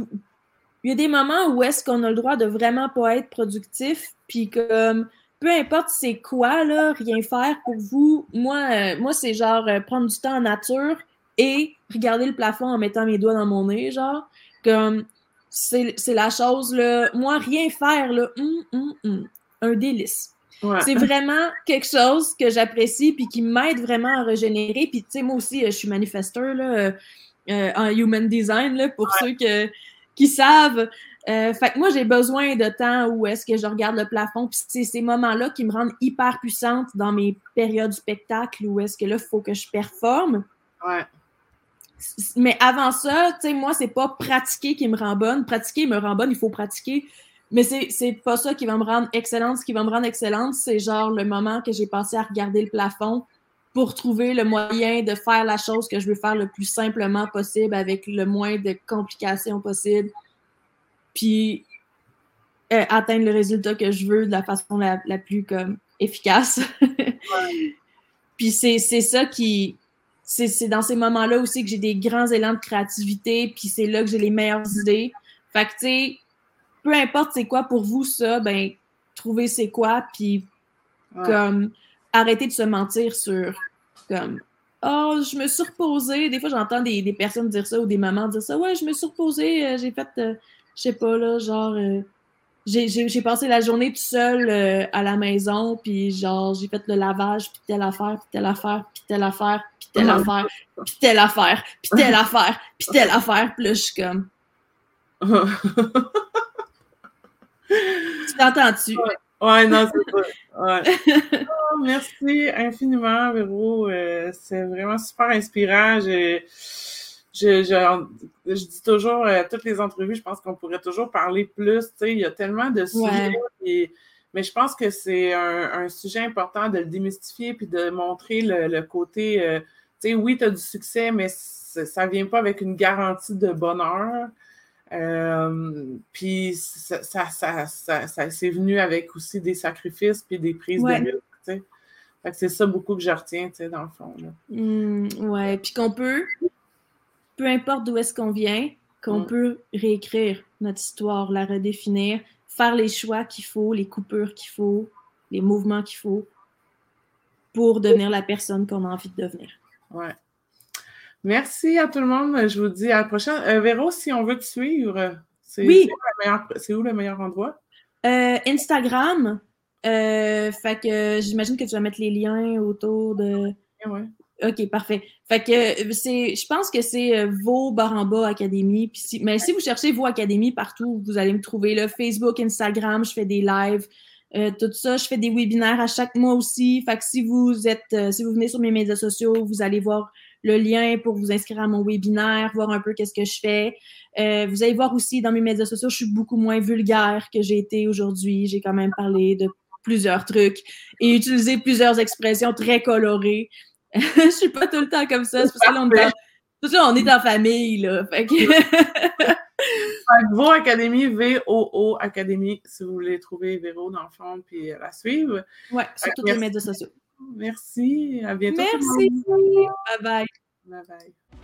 il y a des moments où est-ce qu'on a le droit de vraiment pas être productif, puis comme peu importe c'est quoi, là, rien faire pour vous. Moi, euh, moi c'est genre euh, prendre du temps en nature et regarder le plafond en mettant mes doigts dans mon nez, genre. Comme, c'est la chose. Moi, rien faire, hum, hum, hum, un délice. C'est vraiment quelque chose que j'apprécie puis qui m'aide vraiment à régénérer. Puis, tu sais, moi aussi, je suis manifesteur là, euh, euh, en human design là, pour ceux que, qui savent. Euh, fait que moi, j'ai besoin de temps où est-ce que je regarde le plafond. Puis c'est ces moments-là qui me rendent hyper puissante dans mes périodes du spectacle où est-ce que là, il faut que je performe. Ouais. Mais avant ça, tu sais, moi, c'est pas pratiquer qui me rend bonne. Pratiquer me rend bonne, il faut pratiquer. Mais c'est pas ça qui va me rendre excellente. Ce qui va me rendre excellente, c'est genre le moment que j'ai passé à regarder le plafond pour trouver le moyen de faire la chose que je veux faire le plus simplement possible avec le moins de complications possible. Puis euh, atteindre le résultat que je veux de la façon la, plus comme efficace. Puis c'est ça qui. C'est dans ces moments-là aussi que j'ai des grands élans de créativité, puis c'est là que j'ai les meilleures idées. Fait que, tu sais, peu importe c'est quoi pour vous ça, ben trouvez c'est quoi, puis comme arrêtez de se mentir sur comme Oh, je me suis reposée. Des fois, j'entends des, personnes dire ça ou des mamans dire ça. Ouais, je me suis reposée, euh, j'ai fait, euh, je sais pas, là, genre, euh, j'ai passé la journée toute seule à la maison, puis genre, j'ai fait le lavage, puis telle affaire, puis telle affaire, puis telle affaire, puis telle affaire, puis telle affaire, puis telle affaire, puis telle affaire, puis là, je suis comme... tu t'entends-tu? Ouais. non, c'est ça. Ouais. Oh, merci infiniment, Véro. Euh, c'est vraiment super inspirant. Je, je, je, dis toujours, euh, toutes les entrevues, je pense qu'on pourrait toujours parler plus. Il y a tellement de sujets. mais je pense que c'est un, sujet important de le démystifier puis de montrer le, côté. Euh, tu sais, oui, tu as du succès, mais ça ne vient pas avec une garantie de bonheur. Euh, puis ça, ça, ça, ça c'est venu avec aussi des sacrifices puis des prises de risque. C'est ça beaucoup que je retiens, dans le fond. Là. Mmh, ouais, puis qu'on peut, peu importe d'où est-ce qu'on vient, qu'on mm. peut réécrire notre histoire, la redéfinir, faire les choix qu'il faut, les coupures qu'il faut, les mouvements qu'il faut pour devenir la personne qu'on a envie de devenir. Ouais. Merci à tout le monde. Je vous dis à la prochaine. Euh, Véro, si on veut te suivre, c'est oui. où, le meilleur endroit? Euh, Instagram. Euh, fait que j'imagine que tu vas mettre les liens autour de. Ouais. OK, parfait. Fait que c'est, je pense que c'est euh, vos Baramba Académie. Si, mais si vous cherchez vos académies partout, vous allez me trouver là, Facebook, Instagram, je fais des lives, euh, tout ça. Je fais des webinaires à chaque mois aussi. Fait que si vous êtes, euh, si vous venez sur mes médias sociaux, vous allez voir le lien pour vous inscrire à mon webinaire, voir un peu qu'est-ce que je fais. vous allez voir aussi dans mes médias sociaux, je suis beaucoup moins vulgaire que j'ai été aujourd'hui. J'ai quand même parlé de plusieurs trucs et utilisé plusieurs expressions très colorées. je suis pas tout le temps comme ça. C'est pour ça qu'on est, on est en famille, là. Fait que... Académie, V-O-O Académie, si vous voulez trouver Véro dans le fond puis la suivre. Ouais, sur tous les médias sociaux. Merci. À bientôt. Merci. Bye bye. Bye bye.